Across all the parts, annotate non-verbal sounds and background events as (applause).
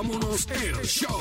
vámonos el show.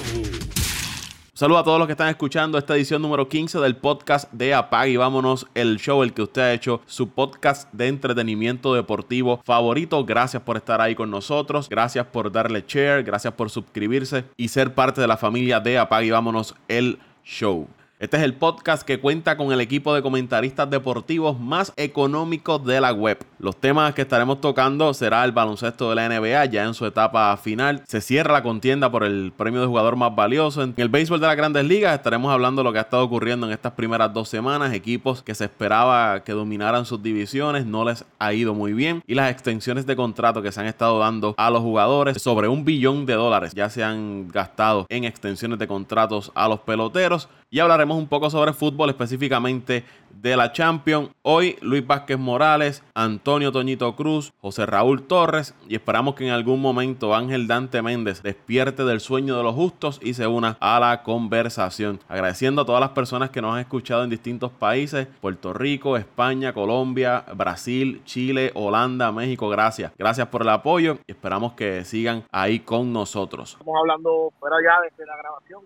Saludos a todos los que están escuchando esta edición número 15 del podcast de Apag y vámonos el show, el que usted ha hecho, su podcast de entretenimiento deportivo favorito. Gracias por estar ahí con nosotros, gracias por darle share, gracias por suscribirse y ser parte de la familia de Apag y vámonos el show. Este es el podcast que cuenta con el equipo de comentaristas deportivos más económicos de la web. Los temas que estaremos tocando será el baloncesto de la NBA ya en su etapa final. Se cierra la contienda por el premio de jugador más valioso. En el béisbol de las grandes ligas estaremos hablando de lo que ha estado ocurriendo en estas primeras dos semanas. Equipos que se esperaba que dominaran sus divisiones no les ha ido muy bien. Y las extensiones de contrato que se han estado dando a los jugadores. Sobre un billón de dólares ya se han gastado en extensiones de contratos a los peloteros. Y hablaremos un poco sobre fútbol, específicamente de la Champions. Hoy Luis Vázquez Morales, Antonio Toñito Cruz, José Raúl Torres y esperamos que en algún momento Ángel Dante Méndez despierte del sueño de los justos y se una a la conversación. Agradeciendo a todas las personas que nos han escuchado en distintos países, Puerto Rico, España, Colombia, Brasil, Chile, Holanda, México. Gracias. Gracias por el apoyo y esperamos que sigan ahí con nosotros. Estamos hablando fuera ya desde la grabación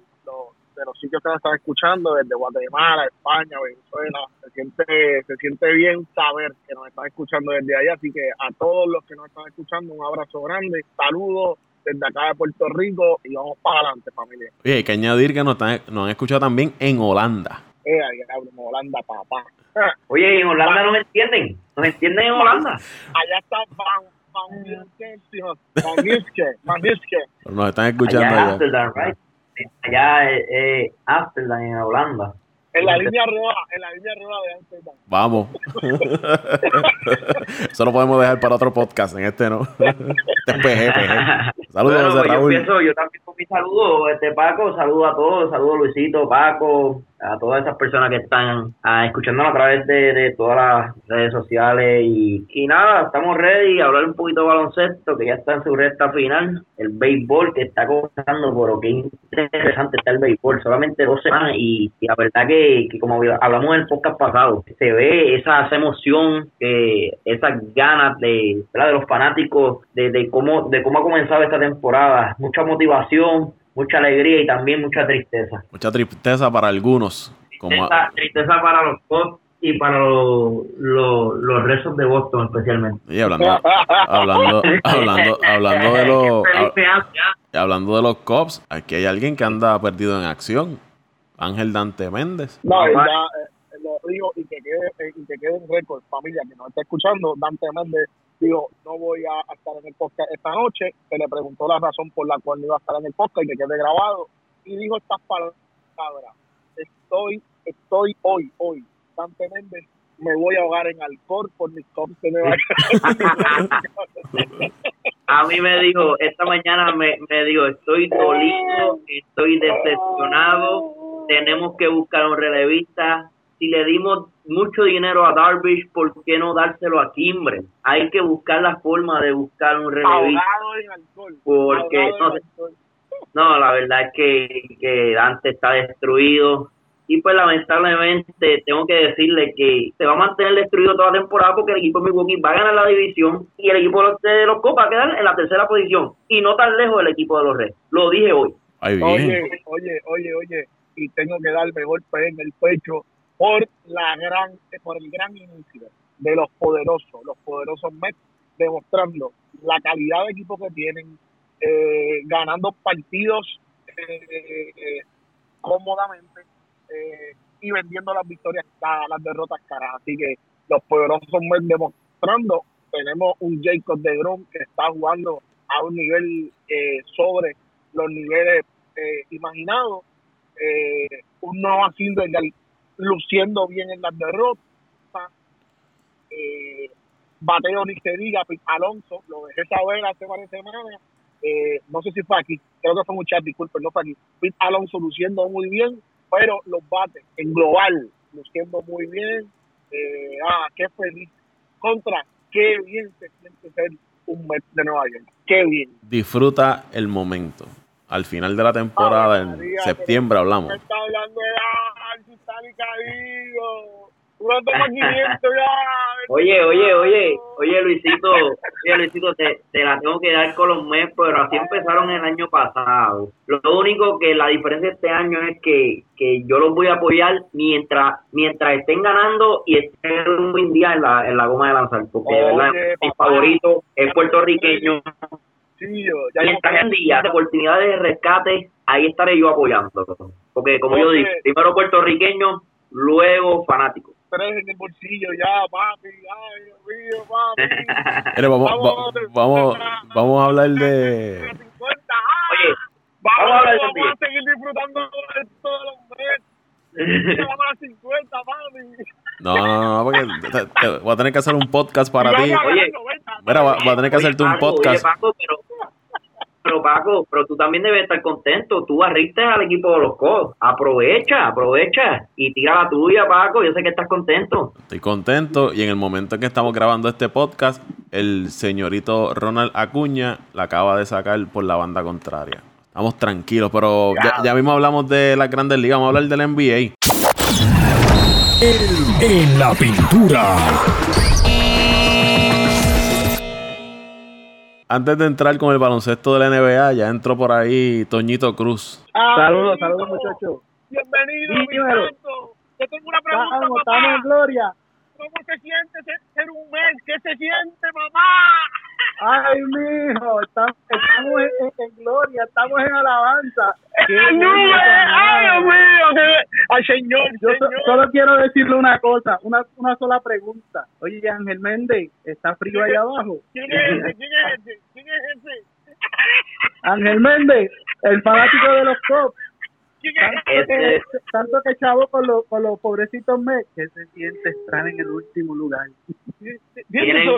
de los sitios que nos están escuchando, desde Guatemala, España, Venezuela. Se siente, se siente bien saber que nos están escuchando desde allá. Así que a todos los que nos están escuchando, un abrazo grande, saludos desde acá de Puerto Rico y vamos para adelante, familia. Oye, hay que añadir que nos, están, nos han escuchado también en Holanda. Eh, ahí en Holanda, papá. (laughs) Oye, en Holanda no me entienden. ¿Nos entienden en Holanda? Allá está Van, Van, Van, Van, Van Nos están escuchando allá. allá allá eh, Amsterdam, en Holanda. En la línea roja, en la línea roja de Amsterdam. Vamos. (laughs) Eso lo podemos dejar para otro podcast, en este no. (laughs) Este PG, Saludos, bueno, Raúl. Yo, pienso, yo también con mi saludo, este Paco, saludo a todos, saludo a Luisito, Paco, a todas esas personas que están ah, escuchándonos a través de, todas las redes sociales y, y nada, estamos ready a hablar un poquito de baloncesto que ya está en su recta final, el béisbol que está comenzando, pero qué interesante está el béisbol, solamente dos semanas y, la verdad que, como hablamos en el podcast pasado, se ve esa, emoción, que esas ganas de, de los fanáticos de, de cómo de cómo ha comenzado esta temporada, mucha motivación, mucha alegría y también mucha tristeza. Mucha tristeza para algunos. Tristeza, tristeza para los Cubs y para los, los, rezos de Boston especialmente. Y hablando, hablando, hablando, hablando de los (laughs) hablando de los Cubs, aquí hay alguien que anda perdido en acción. Ángel Dante Méndez. No, ya eh, lo digo y que quede, eh, y que quede un récord, familia que nos está escuchando, Dante Méndez digo, no voy a estar en el podcast esta noche, se le preguntó la razón por la cual no iba a estar en el podcast y que quede grabado, y dijo estas palabras, estoy, estoy hoy, hoy, Dante Méndez, me voy a ahogar en alcohol por mis cops me (laughs) A mí me dijo, esta mañana me, me dijo, estoy dolido, estoy decepcionado, tenemos que buscar un relevista, si le dimos mucho dinero a Darvish, ¿por qué no dárselo a Kimbre? Hay que buscar la forma de buscar un relevista. Porque no, la verdad es que, que Dante está destruido. Y pues lamentablemente tengo que decirle que se va a mantener destruido toda la temporada porque el equipo de Milwaukee va a ganar la división y el equipo de los Copas va a quedar en la tercera posición y no tan lejos del equipo de los Reyes. Lo dije hoy. Oye, oye, oye, oye, y tengo que dar mejor en el pecho por la gran por el gran inicio de los poderosos, los poderosos Mets, demostrando la calidad de equipo que tienen, eh, ganando partidos eh, eh, cómodamente y vendiendo las victorias las derrotas caras. Así que los poderosos Mets demostrando, tenemos un Jacob de Grom que está jugando a un nivel sobre los niveles imaginados, un Noah Silver luciendo bien en las derrotas. Eh, bateo ni se diga, Alonso, lo dejé saber hace varias semanas. Eh, no sé si fue aquí, creo que fue un chat, disculpen, no fue aquí. Pete Alonso luciendo muy bien, pero los bates en global luciendo muy bien. Eh, ah, qué feliz. Contra, qué bien se siente ser un mes de Nueva York. Qué bien. Disfruta el momento. Al final de la temporada, en septiembre, hablamos. Está hablando de 500 ya. Oye, oye, oye, oye Luisito, oye Luisito, te, te la tengo que dar con los Mets, pero así empezaron el año pasado. Lo único que la diferencia este año es que, que yo los voy a apoyar mientras mientras estén ganando y estén un buen día en la, en la goma de lanzar, porque de verdad Oye, mi favorito es puertorriqueño. Yo, ya Y yo están en días de oportunidades de rescate, ahí estaré yo apoyando. Porque como yo digo, primero puertorriqueño, luego fanático. tres en el bolsillo ya, papi. Ay, Dios mío, papi. (laughs) Mire, vamos, Vamos, va- vamos, vamos a habber de... 50, ah. Oye, Vamos, Vamos a hablar de vamos a seguir disfrutando de todos los meses. Ya vamos a 50, papi. No, no, no, porque te- te- voy a tener que hacer un podcast para ti. Oye. 90, Mira, va, va a tener que Oye, hacerte un Paco, podcast. Oye, Paco, pero, pero Paco, pero tú también debes estar contento. Tú barriste al equipo de los Cos. Aprovecha, aprovecha y tira la tuya, Paco. Yo sé que estás contento. Estoy contento y en el momento en que estamos grabando este podcast, el señorito Ronald Acuña la acaba de sacar por la banda contraria. Estamos tranquilos, pero ya, ya mismo hablamos de las grandes ligas, vamos a hablar del NBA. En la pintura. Antes de entrar con el baloncesto de la NBA, ya entró por ahí Toñito Cruz. Saludos, saludos muchachos. Bienvenido, mi Dímelo. santo. Yo tengo una pregunta, Estamos, estamos en papá. gloria. ¿Cómo se siente ser, ser un mes? ¿Qué se siente, mamá? Ay, mijo, estamos, estamos en, gloria, estamos en alabanza. ¡Ay, bueno, nube! ¡Ay, Dios mío! qué- ¡Ay, señor, Yo so- solo quiero decirle una cosa, una, una sola pregunta. Oye, Ángel Méndez, ¿está frío allá abajo? ¿Quién es ese? ¿Quién es ese? ¿Quién es ese? Ángel Méndez, el fanático de los Cops tanto, que, chavo con, los con los pobrecitos me que se siente estar en el último lugar. Tienen, tienen,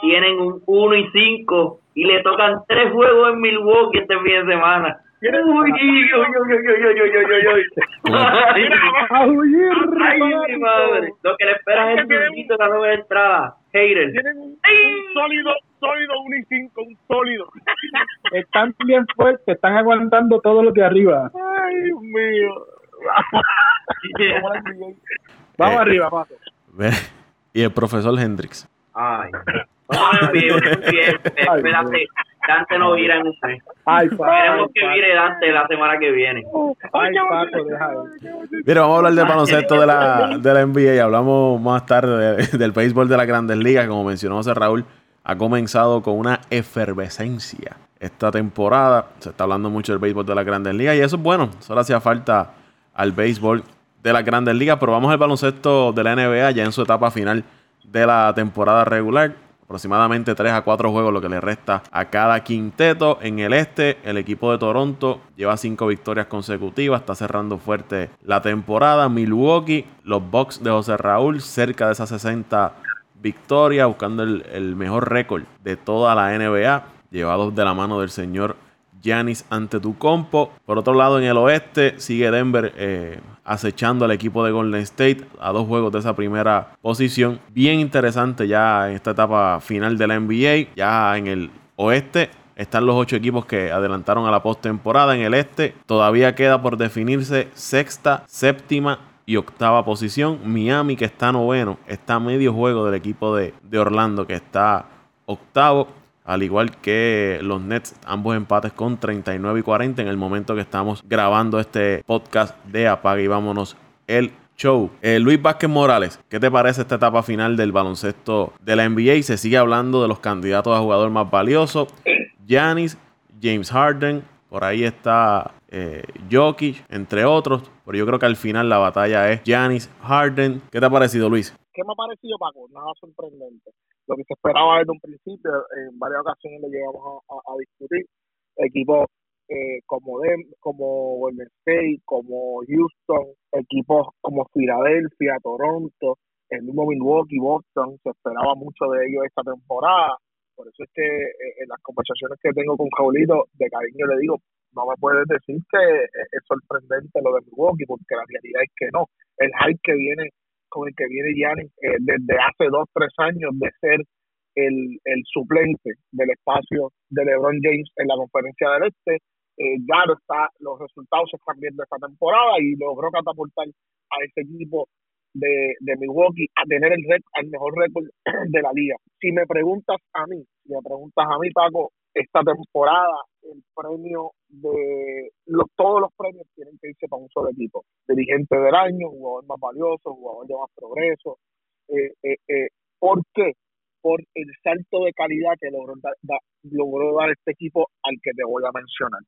tienen un 1 y 5 y le tocan tres juegos en Milwaukee este fin de semana. Uy, Lo que le esperan es un de la nueva entrada. Haters. Tienen un, un sólido sólido 1 y 5, un sólido. (laughs) Están bien fuertes, están aguantando todo lo de arriba. Ay, Dios mío. (laughs) Vamos Eh, arriba, Paco. Ve, Y el profesor Hendrix. Ay. Muy bien. (laughs) Espérate, Dante no vira en un mes. Ay. Queremos que vire Dante la semana que viene. Ay, deja eso. Mira, vamos a hablar del baloncesto de la, de la NBA y hablamos más tarde de- del béisbol de las grandes ligas. Como mencionó José Raúl, ha comenzado con una efervescencia esta temporada. Se está hablando mucho del béisbol de las grandes ligas y eso es bueno. Solo hacía falta al béisbol de las grandes ligas. Pero vamos al baloncesto de la NBA ya en su etapa final de la temporada regular. Aproximadamente 3 a 4 juegos lo que le resta a cada quinteto. En el este, el equipo de Toronto lleva 5 victorias consecutivas, está cerrando fuerte la temporada. Milwaukee, los Bucks de José Raúl, cerca de esas 60 victorias, buscando el, mejor récord de toda la NBA, llevados de la mano del señor Giannis Antetokounmpo. Por otro lado, en el oeste sigue Denver eh, acechando al equipo de Golden State a dos juegos de esa primera posición. Bien interesante ya en esta etapa final de la NBA. Ya en el oeste están los ocho equipos que adelantaron a la postemporada. En el este todavía queda por definirse sexta, séptima y octava posición. Miami, que está noveno, está a medio juego del equipo de, de Orlando, que está octavo. Al igual que los Nets, ambos empates con 39 y 40 en el momento que estamos grabando este podcast de Apague y vámonos el show. Eh, Luis Vázquez Morales, ¿qué te parece esta etapa final del baloncesto de la NBA? Se sigue hablando de los candidatos a jugador más valioso. Giannis, James Harden, por ahí está eh, Jokic, entre otros. Pero yo creo que al final la batalla es Giannis, Harden. ¿Qué te ha parecido, Luis? ¿Qué me ha parecido, Paco? Nada sorprendente. Lo que se esperaba desde un principio, en varias ocasiones lo llegamos a, discutir. Equipos eh, como Dem como Golden State, como Houston, equipos como Filadelfia, Toronto, el mismo Milwaukee, Boston, se esperaba mucho de ellos esta temporada. Por eso es que eh, en las conversaciones que tengo con Jaulito, de cariño le digo, no me puedes decir que es sorprendente lo de Milwaukee, porque la realidad es que no. El hype que viene con el que viene Giannis eh, desde hace dos, tres años de ser el, el suplente del espacio de LeBron James en la conferencia del Este. Eh, ya está, los resultados se están viendo esta temporada y logró catapultar a ese equipo de, de Milwaukee a tener el, el mejor récord (clears throat) de la liga. Si me preguntas a mí, si me preguntas a mí, Paco, esta temporada el premio de los, todos los premios tienen que irse para un solo equipo. Dirigente del año, jugador más valioso, jugador de más progreso. Eh, eh, eh, ¿Por qué? Por el salto de calidad que logró, da- logró dar este equipo al que te voy a mencionar.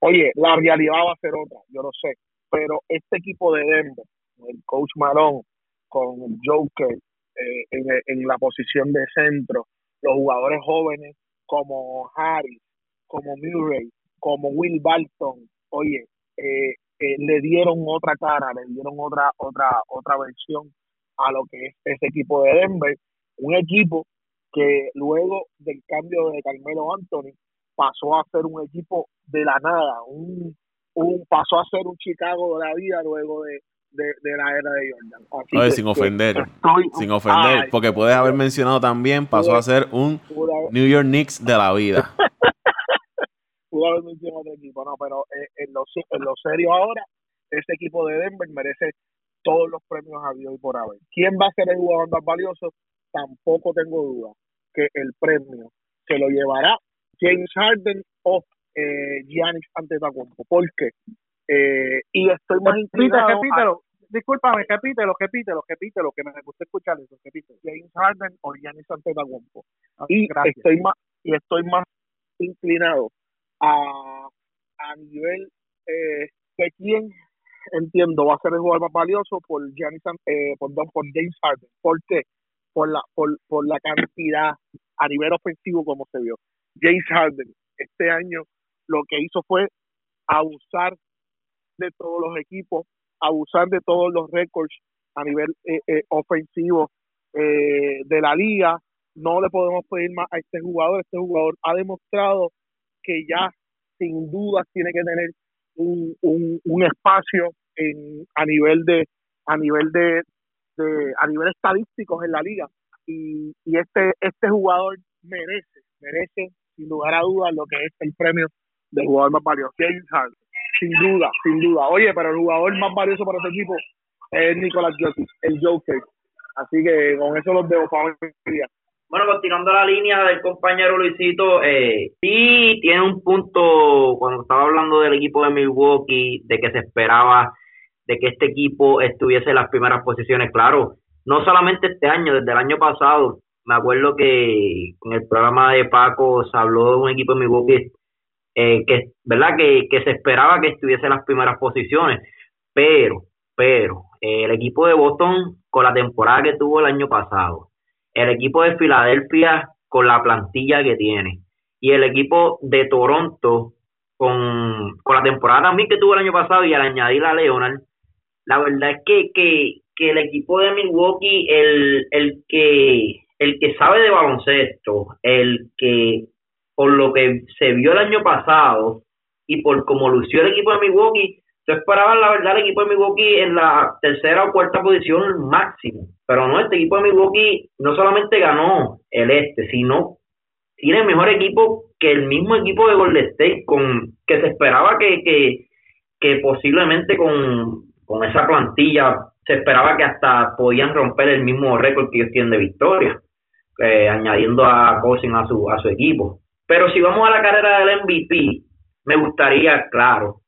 Oye, la realidad va a ser otra, yo lo sé, pero este equipo de Denver, el coach Marón, con el Joker eh, en, en la posición de centro, los jugadores jóvenes como Harris, como Murray, como Will Barton, oye, eh, eh, le dieron otra cara, le dieron otra otra otra versión a lo que es ese equipo de Denver, un equipo que luego del cambio de Carmelo Anthony pasó a ser un equipo de la nada, un, un pasó a ser un Chicago de la vida luego de, de, de la era de Jordan. Así Oye, que- sin ofender, estoy- sin ofender, Ay, porque puedes haber mencionado también, pasó a ser un haber- New York Knicks de la vida. (laughs) pudo haber mencionado otro equipo, no, pero eh, en, lo, en lo serio ahora, ese equipo de Denver merece todos los premios habidos y por haber. ¿Quién va a ser el jugador más valioso? Tampoco tengo duda que el premio se lo llevará James Harden o eh, Giannis Antetokounmpo. ¿Por qué? Eh, y estoy más inclinado repítelo. Discúlpame, repítelo, repítelo, repítelo, que me gusta escuchar eso, repítelo. James Harden o Giannis Antetokounmpo. Y Gracias. estoy más y estoy más inclinado a, a nivel eh, de quién entiendo va a ser el jugador más valioso por Giannis An- eh, por, por James Harden ¿por qué? por la por, por la cantidad a nivel ofensivo como se vio James Harden este año lo que hizo fue abusar de todos los equipos abusar de todos los récords a nivel eh, eh, ofensivo eh, de la liga. No le podemos pedir más a este jugador. Este jugador ha demostrado que ya sin duda tiene que tener un, un, un espacio en, a nivel de a nivel de, de a nivel estadísticos en la liga. Y, y este este jugador merece merece sin lugar a dudas lo que es el premio de jugador más valioso. James Harden sin duda sin duda oye pero el jugador más valioso para este equipo es Nicolás Jokic el Joker así que con eso los dejo para hoy Bueno, continuando la línea del compañero Luisito, eh, sí tiene un punto cuando estaba hablando del equipo de Milwaukee, de que se esperaba de que este equipo estuviese en las primeras posiciones. Claro, no solamente este año, desde el año pasado. Me acuerdo que en el programa de Paco se habló de un equipo de Milwaukee eh, que, ¿verdad? Que, que se esperaba que estuviese en las primeras posiciones. Pero, pero, eh, el equipo de Boston, con la temporada que tuvo el año pasado, el equipo de Filadelfia con la plantilla que tiene y el equipo de Toronto con, con la temporada también que tuvo el año pasado y al añadir a Leonard, la verdad es que, que, que el equipo de Milwaukee, el, el que el que sabe de baloncesto, el que por lo que se vio el año pasado y por cómo lució el equipo de Milwaukee, se esperaba la verdad el equipo de Milwaukee en la tercera o cuarta posición máximo. Pero no, este equipo de Milwaukee no solamente ganó el este, sino tiene mejor equipo que el mismo equipo de Golden State, con que se esperaba que, que, que posiblemente con, con esa plantilla se esperaba que hasta podían romper el mismo récord que ellos tienen de victoria, eh, añadiendo a Cousin a su, a su equipo. Pero si vamos a la carrera del MVP, me gustaría, claro,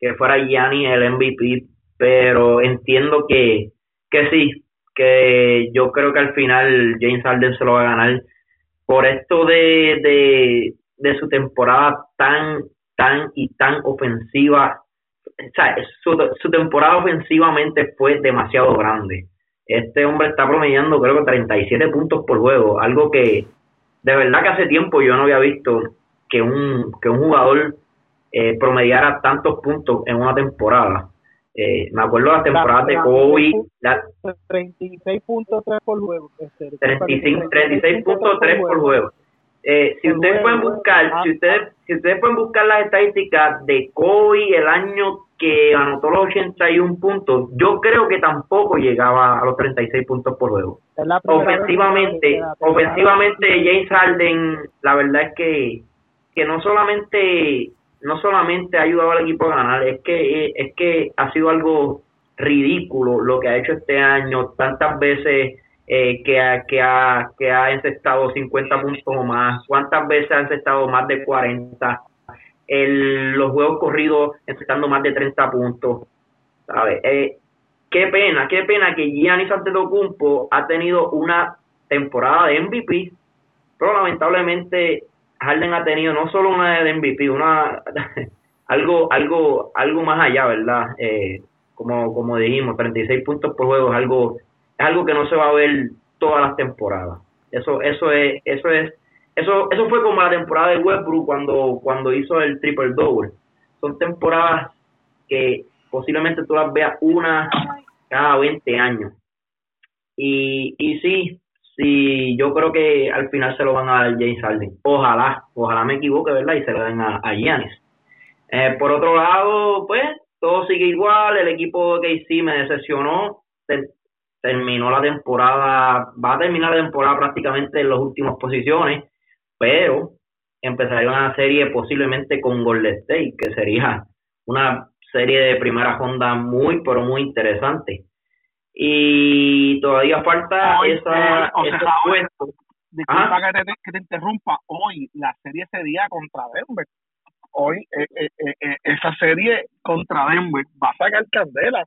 que fuera Gianni el MVP, pero entiendo que, que sí, que yo creo que al final James Harden se lo va a ganar por esto de, de, de su temporada tan, tan y tan ofensiva. O sea, su, su temporada ofensivamente fue demasiado grande. Este hombre está promediando creo que 37 puntos por juego, algo que de verdad que hace tiempo yo no había visto que un, que un jugador eh, promediara tantos puntos en una temporada. Eh, me acuerdo las temporadas de Kobe, la, 36.3 por juego. Este, 35 36.3 por juego. Eh, si Por ustedes pueden buscar, Ah, si ustedes, si ustedes pueden buscar las estadísticas de Kobe el año que anotó los 81 puntos, yo creo que tampoco llegaba a los 36 puntos por juego. Ofensivamente, ofensivamente James Harden, la verdad es que que no solamente no solamente ha ayudado al equipo a ganar, es que es que ha sido algo ridículo lo que ha hecho este año, tantas veces eh, que, ha, que, ha, que ha encestado 50 puntos o más, cuántas veces ha encestado más de 40, el, los juegos corridos encestando más de 30 puntos, ¿sabes? Eh, qué pena, qué pena que Giannis Antetokounmpo ha tenido una temporada de MVP, pero lamentablemente Harden ha tenido no solo una de MVP, una (laughs) algo algo algo más allá, ¿verdad? Eh, como como dijimos, 36 puntos por juego es algo es algo que no se va a ver todas las temporadas. Eso eso es eso es eso eso fue como la temporada de Westbrook cuando cuando hizo el triple double. Son temporadas que posiblemente tú las veas una cada 20 años. Y, y sí, sí, yo creo que al final se lo van a dar James Harden. Ojalá, ojalá me equivoque, ¿verdad? Y se lo den a, a Giannis. Eh, por otro lado, pues, todo sigue igual. El equipo de KC me decepcionó. terminó la temporada, va a terminar la temporada prácticamente en las últimas posiciones, pero empezaría una serie posiblemente con Golden State, que sería una serie de primera ronda muy, pero muy interesante y todavía falta Hoy, esa, eh, o sea, hoy-. Disculpa que, te, que te interrumpa. Hoy la serie sería contra Denver. Hoy eh, eh, eh, eh, esa serie contra Denver va a sacar candela.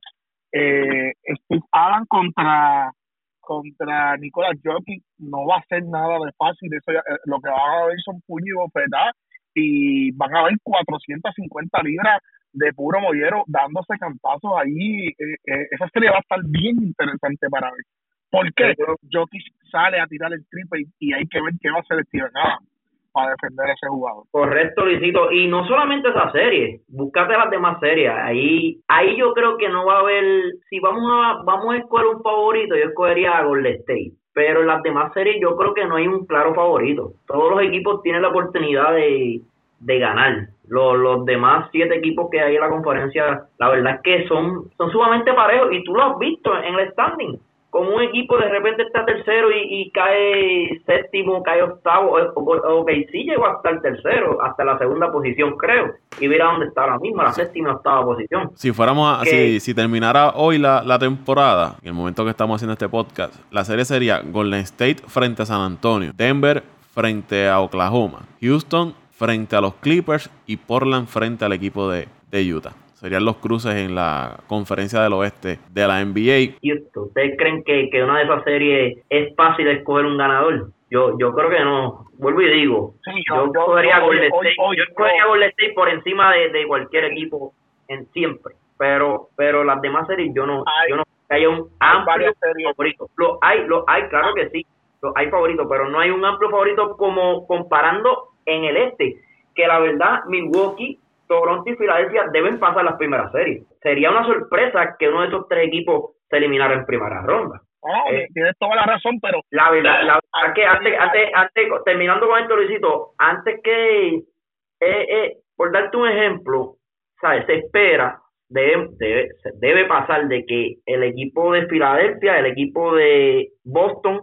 Eh, Steve Allen contra contra Nicolas Jokic no va a ser nada de fácil. Eso ya- eh, lo que van a ver son puños y bofetadas y van a ver 450 libras de puro mollero dándose cantazos ahí. Eh, eh, esa serie va a estar bien interesante para ver. ¿Por qué? Jokic sale a tirar el triple y, y hay que ver qué va a hacer Steven Adams para defender a ese jugador. Correcto, Luisito. Y no solamente esa serie, búscate las demás series. Ahí ahí yo creo que no va a haber, si vamos a vamos a escoger un favorito, yo escogería a Golden State. Pero en las demás series yo creo que no hay un claro favorito. Todos los equipos tienen la oportunidad de, de ganar. Los, los demás siete equipos que hay en la conferencia, la verdad es que son, son sumamente parejos. Y tú lo has visto en el standing. Como un equipo de repente está tercero y, y cae séptimo, cae octavo, ok, sí llegó hasta el tercero, hasta la segunda posición creo, y mira dónde está ahora mismo, la séptima octava posición. Si fuéramos a, si, si terminara hoy la, la temporada, en el momento que estamos haciendo este podcast, la serie sería Golden State frente a San Antonio, Denver frente a Oklahoma, Houston frente a los Clippers y Portland frente al equipo de, de Utah. Serían los cruces en la conferencia del oeste de la NBA. ¿Y esto? ¿Ustedes creen que, que una de esas series es fácil escoger un ganador? Yo yo creo que no. Vuelvo y digo, Sí, yo, escogería yo- Golden State. yo escogería Golden State por encima de, de cualquier equipo en siempre. Pero pero las demás series yo no Hay- yo no creo que haya un hay amplio favorito. Lo hay, lo hay, claro que sí. Lo hay favorito, pero no hay un amplio favorito como comparando en el este, que la verdad Milwaukee, Toronto y Filadelfia deben pasar las primeras series. Sería una sorpresa que uno de esos tres equipos se eliminara en primera ronda. No, Eh, tienes toda la razón, pero La verdad, la verdad que antes, antes, antes, terminando con esto, Luisito, antes que, eh, eh, por darte un ejemplo, ¿sabes? Se espera, debe, debe, debe pasar de que el equipo de Filadelfia, el equipo de Boston,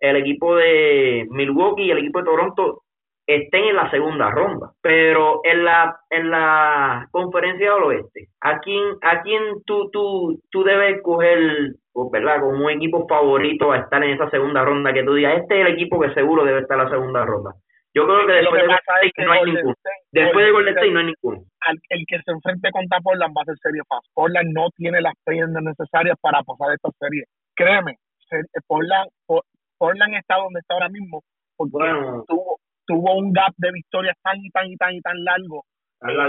el equipo de Milwaukee y el equipo de Toronto estén en la segunda ronda. Pero en la en la conferencia del oeste, ¿a quién, a quién tú, tú, tú debes coger, pues, ¿verdad? Como un equipo favorito a estar en esa segunda ronda que tú digas, este es el equipo que seguro debe estar en la segunda ronda. Yo creo que después que de Golden State que no hay ninguno. Después de Golden State no hay ninguno. al- el que se enfrente contra Portland va a ser serie fácil. Portland no tiene las piernas necesarias para pasar esta serie. Créeme, se- Portland, Po- Portland está donde está ahora mismo porque Bueno. tuvo, tuvo un gap de victorias tan y tan y tan y tan largo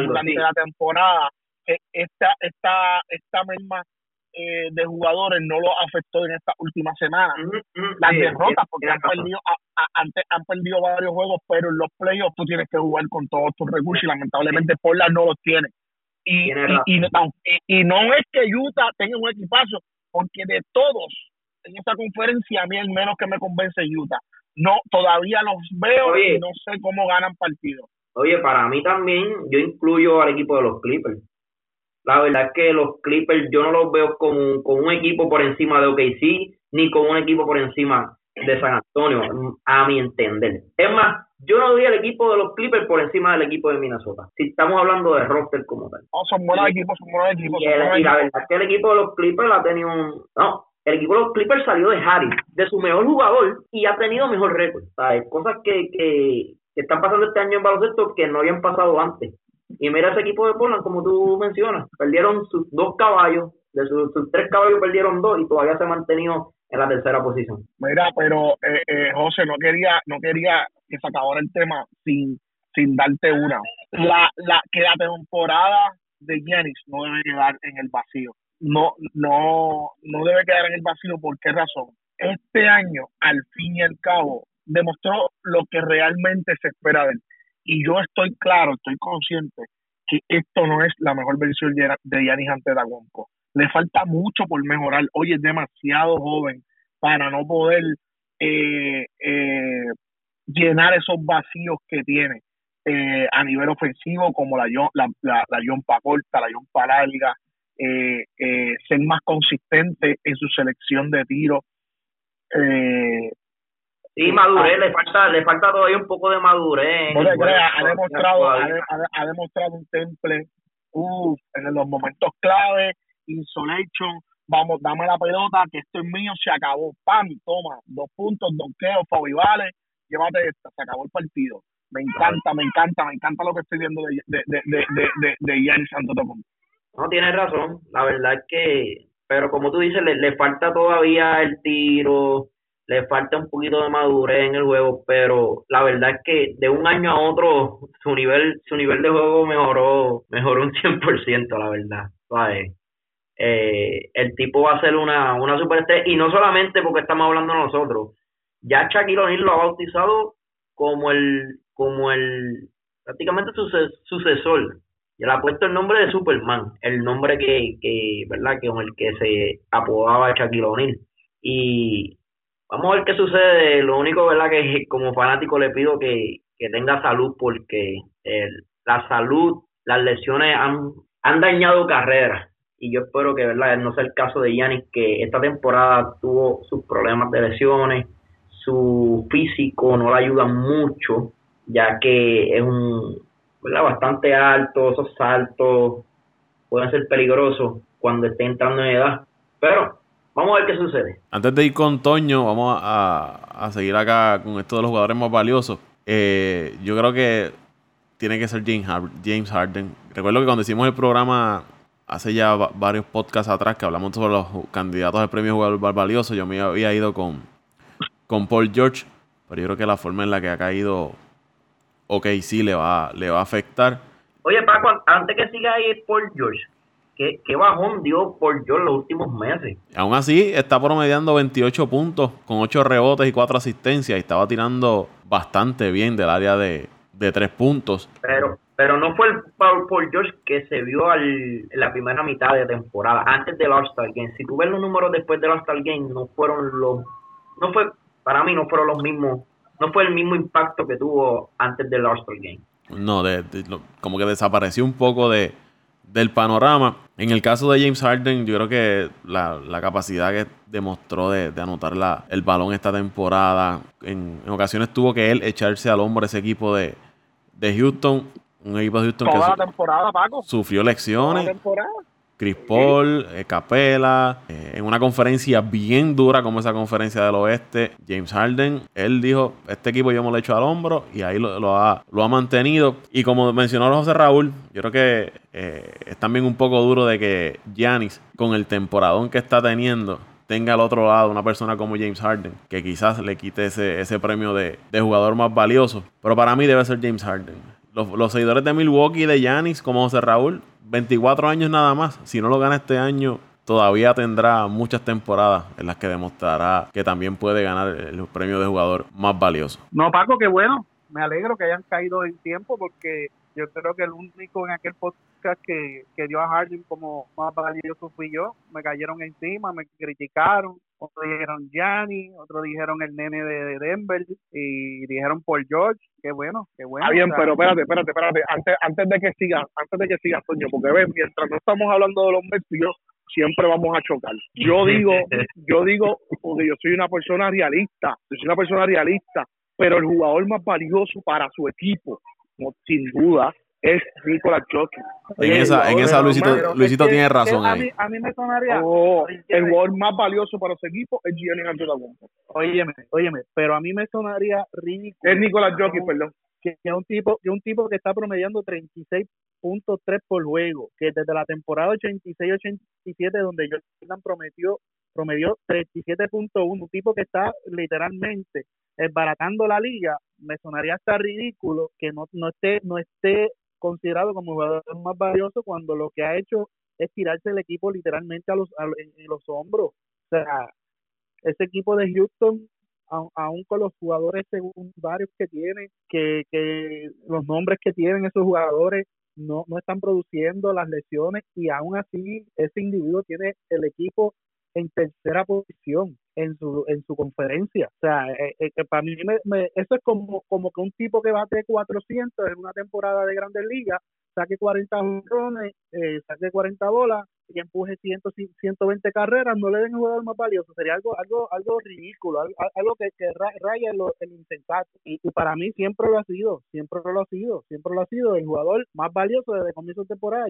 durante sí. la temporada que esta esta esta misma eh, de jugadores no lo afectó en esta última semana las sí, derrotas porque han razón. perdido a- a- antes han perdido varios juegos pero en los playoffs tú tienes que jugar con todos tus recursos y lamentablemente Portland no los tiene. Y, y, y, y- no es que Utah tenga un equipazo porque de todos en esa conferencia a mí el menos que me convence Utah no todavía los veo Oye. y no sé cómo ganan partidos Oye, para mí también, yo incluyo al equipo de los Clippers. La verdad es que los Clippers yo no los veo con, con un equipo por encima de OKC, ni con un equipo por encima. de San Antonio, a mi entender. Es más, yo no doy al equipo de los Clippers por encima del equipo de Minnesota. Si estamos hablando de roster como tal. No, son buenos equipos, son buenos equipos. Y, el- la verdad es que el equipo de los Clippers ha tenido un... No, el equipo de los Clippers salió de Harry, de su mejor jugador, y ha tenido mejor récord. Cosas que, que, están pasando este año en baloncesto que no habían pasado antes. Y mira ese equipo de Portland, como tú mencionas, perdieron sus dos caballos, de sus, tres caballos perdieron dos y todavía se han mantenido en la tercera posición. Mira, pero eh, eh, José, no quería, no quería que se acabara el tema sin, sin darte una. La, la, que la temporada de Giannis no debe quedar en el vacío. No, no, no debe quedar en el vacío. ¿Por qué razón? Este año, al fin y al cabo, demostró lo que realmente se espera de él. Y yo estoy claro, estoy consciente que esto no es la mejor versión de de Giannis Antetokounmpo. Le falta mucho por mejorar. Hoy es demasiado joven para no poder eh, eh, llenar esos vacíos que tiene eh, a nivel ofensivo, como la, John- la, la, la Jompa corta, la eh, eh, ser más consistente en su selección de tiro. Eh, Sí, madurez, le falta, le falta todavía un poco de madurez. no ha demostrado, ha, demostrado un temple uf, en los momentos clave, insolation, vamos, dame la pelota, que esto es mío, se acabó, pam, toma, dos puntos, donqueo, favivales, llévate esta, se acabó el partido. Me encanta, me encanta, me encanta lo que estoy viendo de, de, de, de, de, de, de Giannis Antetokounmpo. No, tienes razón. La verdad es que, pero como tú dices, le, le falta todavía el tiro, le falta un poquito de madurez en el juego, pero la verdad es que de un año a otro su nivel su nivel de juego mejoró mejoró un (laughs) 100%, la verdad. ¿sabes? Eh, el tipo va a ser una, una superestrella, y no solamente porque estamos hablando nosotros. Ya Shaquille O'Neal lo ha bautizado como el, como el, prácticamente suce- sucesor y le ha puesto el nombre de Superman, el nombre que, que ¿verdad? Que con el que se apodaba Shaquille O'Neal. Y vamos a ver qué sucede. Lo único, ¿verdad? Que como fanático le pido que, que tenga salud porque la salud, las lesiones han, han dañado carreras. Y yo espero que, ¿verdad? No sea el caso de Yanis, que esta temporada tuvo sus problemas de lesiones, su físico no le ayuda mucho, ya que es un, ¿verdad? bastante alto, esos saltos pueden ser peligrosos cuando esté entrando en edad. Pero vamos a ver qué sucede. Antes de ir con Toño, vamos a, a seguir acá con esto de los jugadores más valiosos. Eh, yo creo que tiene que ser James, Har- James Harden. Recuerdo que cuando hicimos el programa hace ya va- varios podcasts atrás que hablamos sobre los candidatos al premio jugador más valioso, yo me había ido con, con Paul George, pero yo creo que la forma en la que ha caído ok, sí le va, le va a afectar. Oye, Paco, an- antes que siga ahí Paul George, ¿qué, qué bajón dio Paul George los últimos meses? Aún así, está promediando 28 puntos con 8 rebotes y 4 asistencias y estaba tirando bastante bien del área de, de 3 puntos. Pero pero no fue el Paul, Paul George que se vio al, en la primera mitad de temporada, antes del All-Star Game. Si tú ves los números después del All-Star Game, no fueron los... No fue, para mí no fueron los mismos, no fue el mismo impacto que tuvo antes del All-Star Game. No, de- de- lo- como que desapareció un poco de, del panorama. En el caso de James Harden, yo creo que la, la capacidad que demostró de, de anotar la, el balón esta temporada, en, en ocasiones tuvo que él echarse al hombro ese equipo de, de Houston, un equipo de Houston que Toda la su- temporada, Paco. sufrió Toda la lecciones. temporada. Chris Paul, eh, Capela, eh, en una conferencia bien dura como esa conferencia del oeste, James Harden, él dijo, este equipo yo me lo echo al hombro y ahí lo, ha, mantenido. Y como mencionó José Raúl, yo creo que eh, es también un poco duro de que Giannis, con el temporadón que está teniendo, tenga al otro lado una persona como James Harden, que quizás le quite ese, premio de, jugador más valioso. Pero para mí debe ser James Harden. Los, los seguidores de Milwaukee de Giannis, como José Raúl, 24 años nada más. Si no lo gana este año, todavía tendrá muchas temporadas en las que demostrará que también puede ganar el premio de jugador más valioso. No, Paco, qué bueno. Me alegro que hayan caído en tiempo porque yo creo que el único en aquel podcast que, que dio a Harden como más valioso fui yo. Me cayeron encima, me criticaron. Otros dijeron Gianni, otros dijeron el nene de, de Denver y dijeron Paul George. Qué bueno, qué bueno. Está bien, O sea, pero espérate, espérate, espérate. Antes, antes de que sigas, antes de que sigas, Toño, porque ves, mientras no estamos hablando de los Mets, yo siempre vamos a chocar. Yo digo, (laughs) yo digo, porque yo soy una persona realista, yo soy una persona realista, pero el jugador más valioso para su equipo, no, sin duda, es Nicolás Jockey. En esa, en esa Luisito, Luisito es que- tiene razón a ahí. mí, a mí me sonaría. Oh, el jugador más valioso para su equipo es Gianni Antetokounmpo. Óyeme, óyeme, pero a mí me sonaría ridículo. Es Nicolás que Jockey, perdón. Que que un tipo, que un tipo que está promediando 36.3 por juego, que desde la temporada 86-87 donde Jordan prometió promedió 37.1, un tipo que está literalmente baratando la liga, me sonaría hasta ridículo que no, no esté no esté considerado como jugador más valioso cuando lo que ha hecho es tirarse el equipo literalmente a los a- en, en los hombros. O sea, ese equipo de Houston, aún con los jugadores secundarios que tiene, que, que los nombres que tienen esos jugadores no, no están produciendo las lesiones y aún así ese individuo tiene el equipo en tercera posición en su en su conferencia. O sea, eh, eh, eh, para mí me, eso es como, como que un tipo que bate 400 en una temporada de Grandes Ligas saque 40 jonrones, eh, saque 40 bolas y empuje 100, 120 carreras, no le den el jugador más valioso. Sería algo algo algo ridículo, algo, algo que, que ra- raya en lo, el insensato. Y, para mí siempre lo ha sido, siempre lo ha sido, siempre lo ha sido el jugador más valioso desde comienzo de temporada,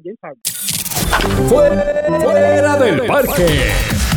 fuera del parque.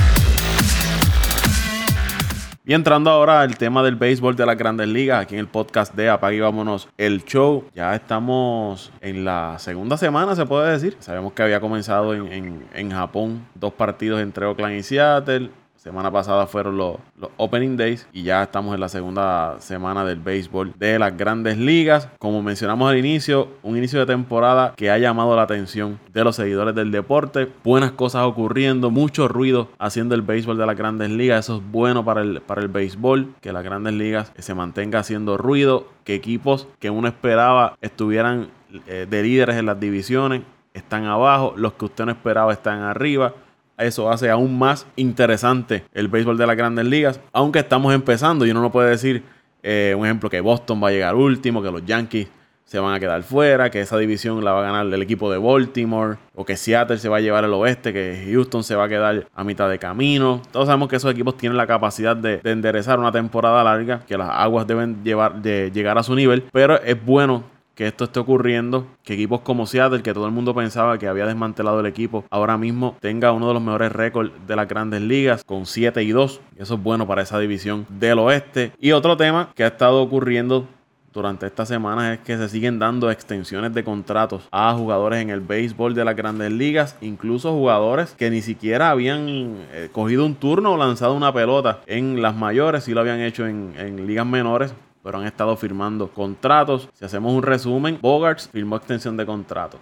Y entrando ahora al tema del béisbol de las grandes ligas, aquí en el podcast de Apague y Vámonos el Show. Ya estamos en la segunda semana, se puede decir. Sabemos que había comenzado en, en- en Japón dos partidos entre Oakland y Seattle. Semana pasada fueron los, Opening Days y ya estamos en la segunda semana del béisbol de las grandes ligas. Como mencionamos al inicio, un inicio de temporada que ha llamado la atención de los seguidores del deporte. Buenas cosas ocurriendo, mucho ruido haciendo el béisbol de las grandes ligas. Eso es bueno para el, para el béisbol, que las grandes ligas se mantenga haciendo ruido, que equipos que uno esperaba estuvieran eh, de líderes en las divisiones están abajo, los que usted no esperaba están arriba. Eso hace aún más interesante el béisbol de las grandes ligas. Aunque estamos empezando y uno no puede decir, eh, un ejemplo, que Boston va a llegar último, que los Yankees se van a quedar fuera, que esa división la va a ganar el equipo de Baltimore, o que Seattle se va a llevar el oeste, que Houston se va a quedar a mitad de camino. Todos sabemos que esos equipos tienen la capacidad de, de enderezar una temporada larga, que las aguas deben llevar, de llegar a su nivel, pero es bueno que esto esté ocurriendo, que equipos como Seattle, que todo el mundo pensaba que había desmantelado el equipo, ahora mismo tenga uno de los mejores récords de las grandes ligas, con 7 y 2. Y eso es bueno para esa división del oeste. Y otro tema que ha estado ocurriendo durante estas semanas es que se siguen dando extensiones de contratos a jugadores en el béisbol de las grandes ligas, incluso jugadores que ni siquiera habían eh, cogido un turno o lanzado una pelota en las mayores, sí lo habían hecho en ligas menores, pero han estado firmando contratos. Si hacemos un resumen, Bogarts firmó extensión de contrato.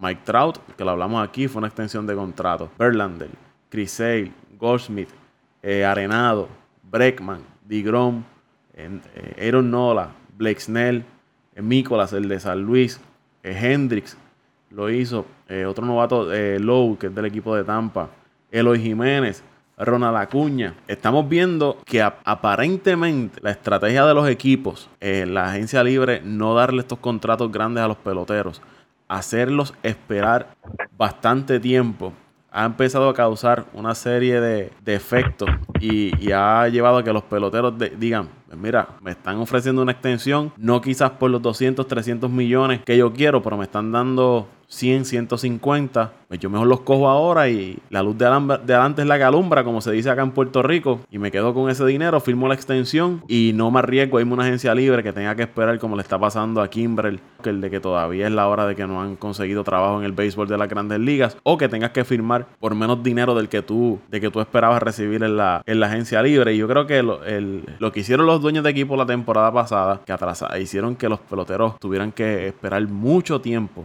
Mike Trout, que lo hablamos aquí, fue una extensión de contrato. Verlander, Chris Sale, Goldsmith, eh, Arenado, Breckman, DeGrom, eh, eh, Aaron Nola, Blake Snell, eh, Mícolas, el de San Luis, Hendricks, lo hizo. otro novato, Lowe, que es del equipo de Tampa, Eloy Jiménez, Ronald Acuña. Estamos viendo que ap- aparentemente la estrategia de los equipos, eh, la agencia libre, no darle estos contratos grandes a los peloteros, hacerlos esperar bastante tiempo, ha empezado a causar una serie de, de efectos y, ha llevado a que los peloteros digan, "Pues mira, me están ofreciendo una extensión, no quizás por los 200, 300 millones que yo quiero, pero me están dando 100, 150, pues yo mejor los cojo ahora y la luz de, adelante es la que alumbra, como se dice acá en Puerto Rico, y me quedo con ese dinero, firmo la extensión y no me arriesgo a irme a una agencia libre que tenga que esperar como le está pasando a Kimbrel, que el de que todavía es la hora de que no han conseguido trabajo en el béisbol de las grandes ligas, o que tengas que firmar por menos dinero del que tú, de que tú esperabas recibir en la, en la agencia libre. Y yo creo que lo, el- lo que hicieron los dueños de equipo la temporada pasada, que atrasa, hicieron que los peloteros tuvieran que esperar mucho tiempo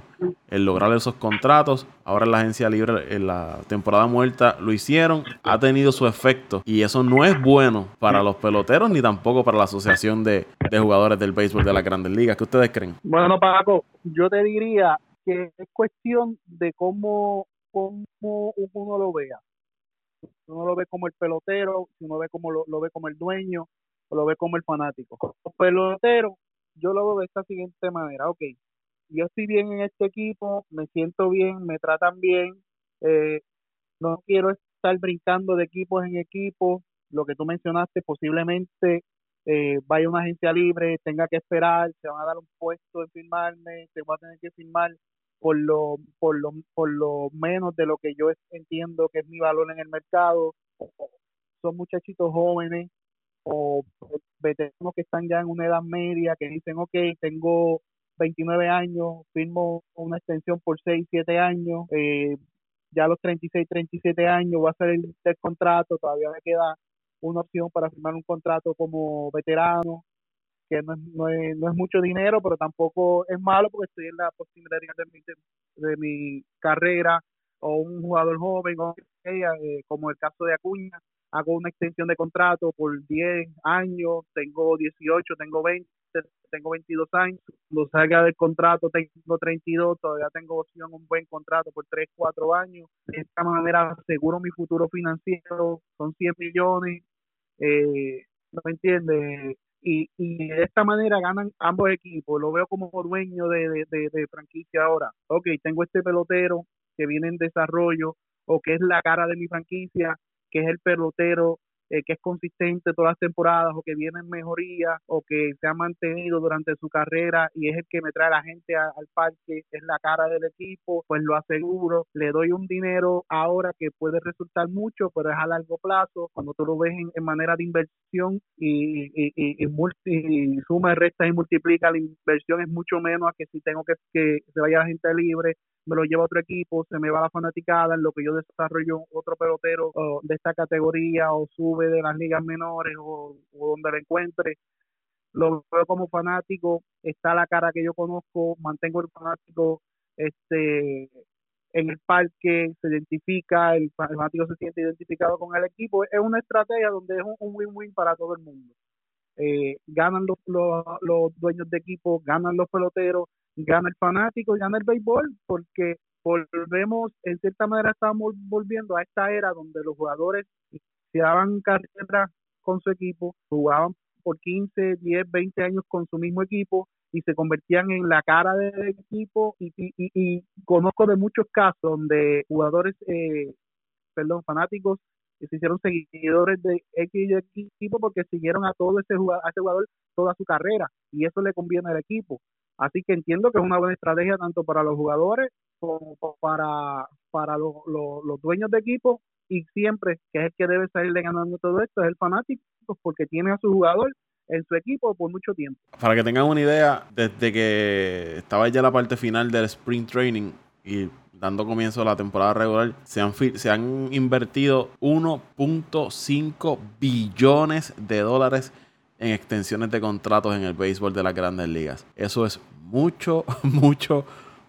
en lograr esos contratos. Ahora en agencia libre, en la temporada muerta, lo hicieron. Ha tenido su efecto. Y eso no es bueno para los peloteros ni tampoco para la asociación de, de jugadores del béisbol de las grandes ligas. ¿Qué ustedes creen? Bueno, Paco, yo te diría que es cuestión de cómo, cómo uno lo vea. Uno lo ve como el pelotero, uno ve como lo, lo ve como el dueño, o lo ve como el fanático. Como pelotero, yo lo veo de esta siguiente manera, ok, yo estoy bien en este equipo, me siento bien, me tratan bien, eh, no quiero estar brincando de equipos en equipos. Lo que tú mencionaste, posiblemente eh, vaya una agencia libre, tenga que esperar, se van a dar un puesto en firmarme, te voy a tener que firmar por lo, por lo, por lo menos de lo que yo entiendo que es mi valor en el mercado. Son muchachitos jóvenes o veteranos que están ya en una edad media que dicen, ok, tengo 29 años, firmo una extensión por 6, 7 años, eh, ya a los 36, 37 años voy a el, el contrato, todavía me queda una opción para firmar un contrato como veterano, que no es, no es, no es mucho dinero, pero tampoco es malo porque estoy en la posibilidad de mi, de mi carrera o un jugador joven, o eh, como el caso de Acuña, hago una extensión de contrato por 10 años, tengo 18, tengo 20, tengo 22 años, cuando salga del contrato tengo 32, todavía tengo opción un buen contrato por 3, 4 años. De esta manera aseguro mi futuro financiero, son 100 millones, eh, ¿no me entiendes? Y, y de esta manera ganan ambos equipos, lo veo como dueño de, de, de franquicia ahora. Ok, tengo este pelotero que viene en desarrollo o que es la cara de mi franquicia, que es el pelotero eh, que es consistente todas las temporadas o que viene en mejoría o que se ha mantenido durante su carrera y es el que me trae la gente al parque, es la cara del equipo, pues lo aseguro, le doy un dinero ahora que puede resultar mucho, pero es a largo plazo, cuando tú lo ves en, manera de inversión y, y, y, y, suma, resta y multiplica, la inversión es mucho menos a que si tengo que que se vaya la gente libre, me lo lleva a otro equipo, se me va la fanaticada, en lo que yo desarrollo otro pelotero de esta categoría o sube de las ligas menores o, donde lo encuentre. Lo veo como fanático, está la cara que yo conozco, mantengo el fanático este en el parque, se identifica, el, fanático se siente identificado con el equipo. Es una estrategia donde es un win-win para todo el mundo. Eh, ganan los, los, los dueños de equipo, ganan los peloteros, gana el fanático y gana el béisbol, porque volvemos, en cierta manera estamos volviendo a esta era donde los jugadores se daban carrera con su equipo, jugaban por 15, 10, 20 años con su mismo equipo y se convertían en la cara del equipo y, y, y, conozco de muchos casos donde jugadores, eh, perdón, fanáticos se hicieron seguidores de X equipo porque siguieron a todo ese jugador, a ese jugador toda su carrera y eso le conviene al equipo. Así que entiendo que es una buena estrategia tanto para los jugadores como para, para los, los, dueños de equipo y siempre que es el que debe salir ganando todo esto es el fanático porque tiene a su jugador en su equipo por mucho tiempo. Para que tengan una idea, desde que estaba ya la parte final del sprint training y dando comienzo a la temporada regular, se han, se han invertido 1.5 billones de dólares en extensiones de contratos en el béisbol de las grandes ligas. Eso es mucho, (laughs) mucho,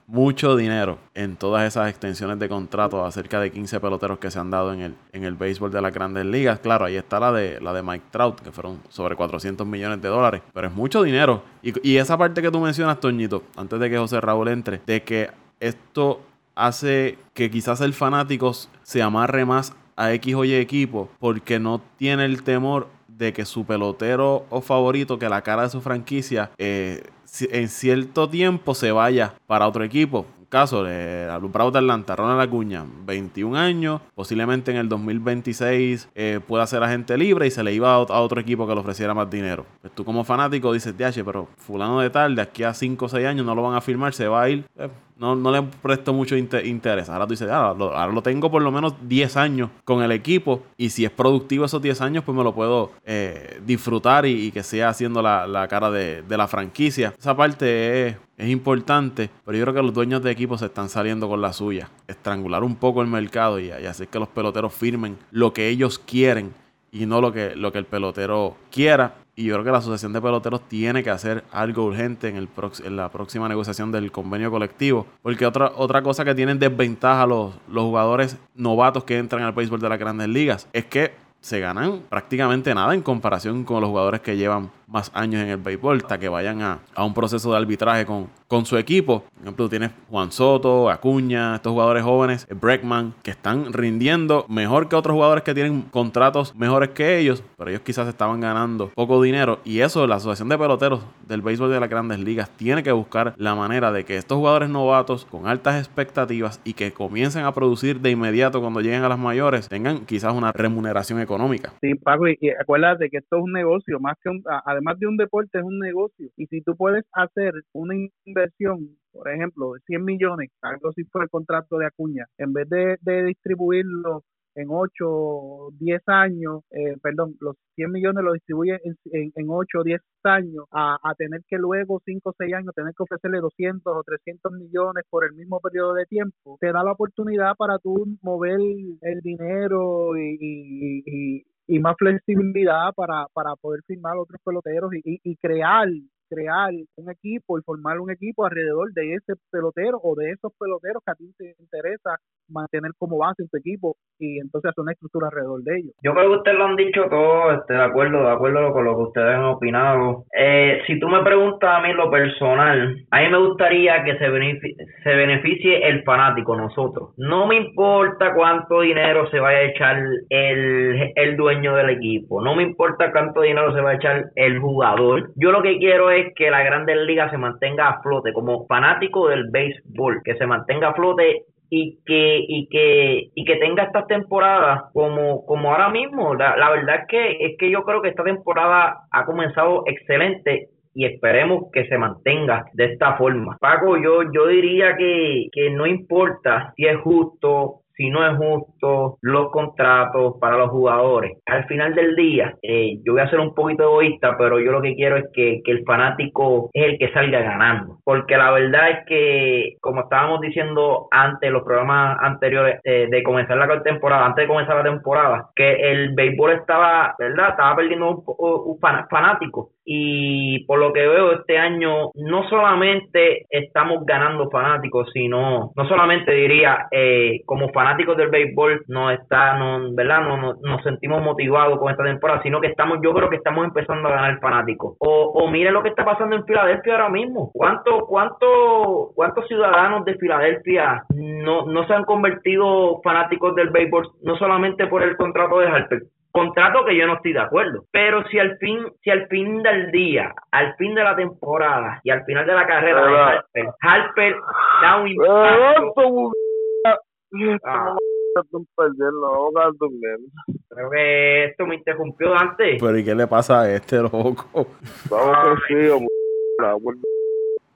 mucho dinero en todas esas extensiones de contratos, a cerca de 15 peloteros que se han dado en el, en el béisbol de las grandes ligas. Claro, ahí está la de, la de Mike Trout, que fueron sobre 400 millones de dólares, pero es mucho dinero. Y, y esa parte que tú mencionas, Toñito, antes de que José Raúl entre, de que esto hace que quizás el fanático se amarre más a X o Y equipo porque no tiene el temor de que su pelotero o favorito, que la cara de su franquicia, eh, en cierto tiempo se vaya para otro equipo. Un caso de Bravos de Atlanta, Ronald Acuña, 21 años, posiblemente en el 2026 eh, pueda ser agente libre y se le iba a, otro equipo que le ofreciera más dinero. Pues tú como fanático dices, DH, pero fulano de tal, de aquí a 5 o 6 años no lo van a firmar, se va a ir. Eh, no, no le presto mucho interés. Ahora tú dices, ah, ahora lo tengo por lo menos 10 años con el equipo y si es productivo esos 10 años, pues me lo puedo eh, disfrutar y, que sea haciendo la, cara de, la franquicia. Esa parte es, importante, pero yo creo que los dueños de equipos se están saliendo con la suya. Estrangular un poco el mercado y, y hacer que los peloteros firmen lo que ellos quieren y no lo que, lo que el pelotero quiera. Y yo creo que la Asociación de Peloteros tiene que hacer algo urgente en, el en la próxima negociación del convenio colectivo. Porque otra, otra cosa que tienen desventaja los, los jugadores novatos que entran al béisbol de las grandes ligas es que se ganan prácticamente nada en comparación con los jugadores que llevan más años en el béisbol, hasta que vayan a, a un proceso de arbitraje con, con su equipo. Por ejemplo, tienes Juan Soto, Acuña, estos jugadores jóvenes, Breckman, que están rindiendo mejor que otros jugadores que tienen contratos mejores que ellos, pero ellos quizás estaban ganando poco dinero. Y eso, la Asociación de Peloteros del Béisbol de las Grandes Ligas tiene que buscar la manera de que estos jugadores novatos con altas expectativas y que comiencen a producir de inmediato cuando lleguen a las mayores tengan quizás una remuneración económica. Sí, Paco, y, acuérdate que esto es un negocio, más que un, además de un deporte, es un negocio. Y si tú puedes hacer una inversión por ejemplo, de 100 millones, algo así fue el contrato de Acuña, en vez de, de distribuirlo en 8 o 10 años, eh, perdón, los 100 millones lo distribuye en, en, 8 o 10 años, a, a, tener que luego 5 o 6 años tener que ofrecerle 200 o 300 millones por el mismo periodo de tiempo, te da la oportunidad para tú mover el dinero y, y, y y más flexibilidad para, para poder firmar otros peloteros y, y, y crear crear un equipo y formar un equipo alrededor de ese pelotero o de esos peloteros que a ti te interesa mantener como base en tu equipo y entonces hacer una estructura alrededor de ellos. Yo creo que ustedes lo han dicho todo, este, de acuerdo, de acuerdo con lo que ustedes han opinado. Eh, si tú me preguntas a mí lo personal, a mí me gustaría que se beneficie, se beneficie el fanático, nosotros. No me importa cuánto dinero se vaya a echar el, el dueño del equipo, no me importa cuánto dinero se va a echar el jugador. Yo lo que quiero es que la Grandes Ligas se mantenga a flote como fanático del béisbol, que se mantenga a flote y que y que y que tenga estas temporadas como como ahora mismo la, la verdad es que es que yo creo que esta temporada ha comenzado excelente y esperemos que se mantenga de esta forma. Paco, yo, yo diría que, que no importa si es justo, si no es justo los contratos para los jugadores. Al final del día, eh, yo voy a ser un poquito egoísta, pero yo lo que quiero es que, el fanático es el que salga ganando. Porque la verdad es que, como estábamos diciendo antes, los programas anteriores eh, de comenzar la temporada, antes de comenzar la temporada, que el béisbol estaba, ¿verdad? Estaba perdiendo un, un fanático y por lo que veo este año no solamente estamos ganando fanáticos sino no solamente diría eh, como fanáticos del béisbol no está no verdad no, nos sentimos motivados con esta temporada sino que estamos yo creo que estamos empezando a ganar fanáticos. O, o mire lo que está pasando en Filadelfia ahora mismo. Cuánto cuánto cuántos ciudadanos de Filadelfia no no se han convertido fanáticos del béisbol no solamente por el contrato de Harper contrato que yo no estoy de acuerdo. Pero si al fin, si al fin del día, al fin de la temporada y al final de la carrera de Harper, Harper da un impacto. Ah. Creo que esto me interrumpió antes. Pero ¿y qué le pasa a este loco? Vamos sí,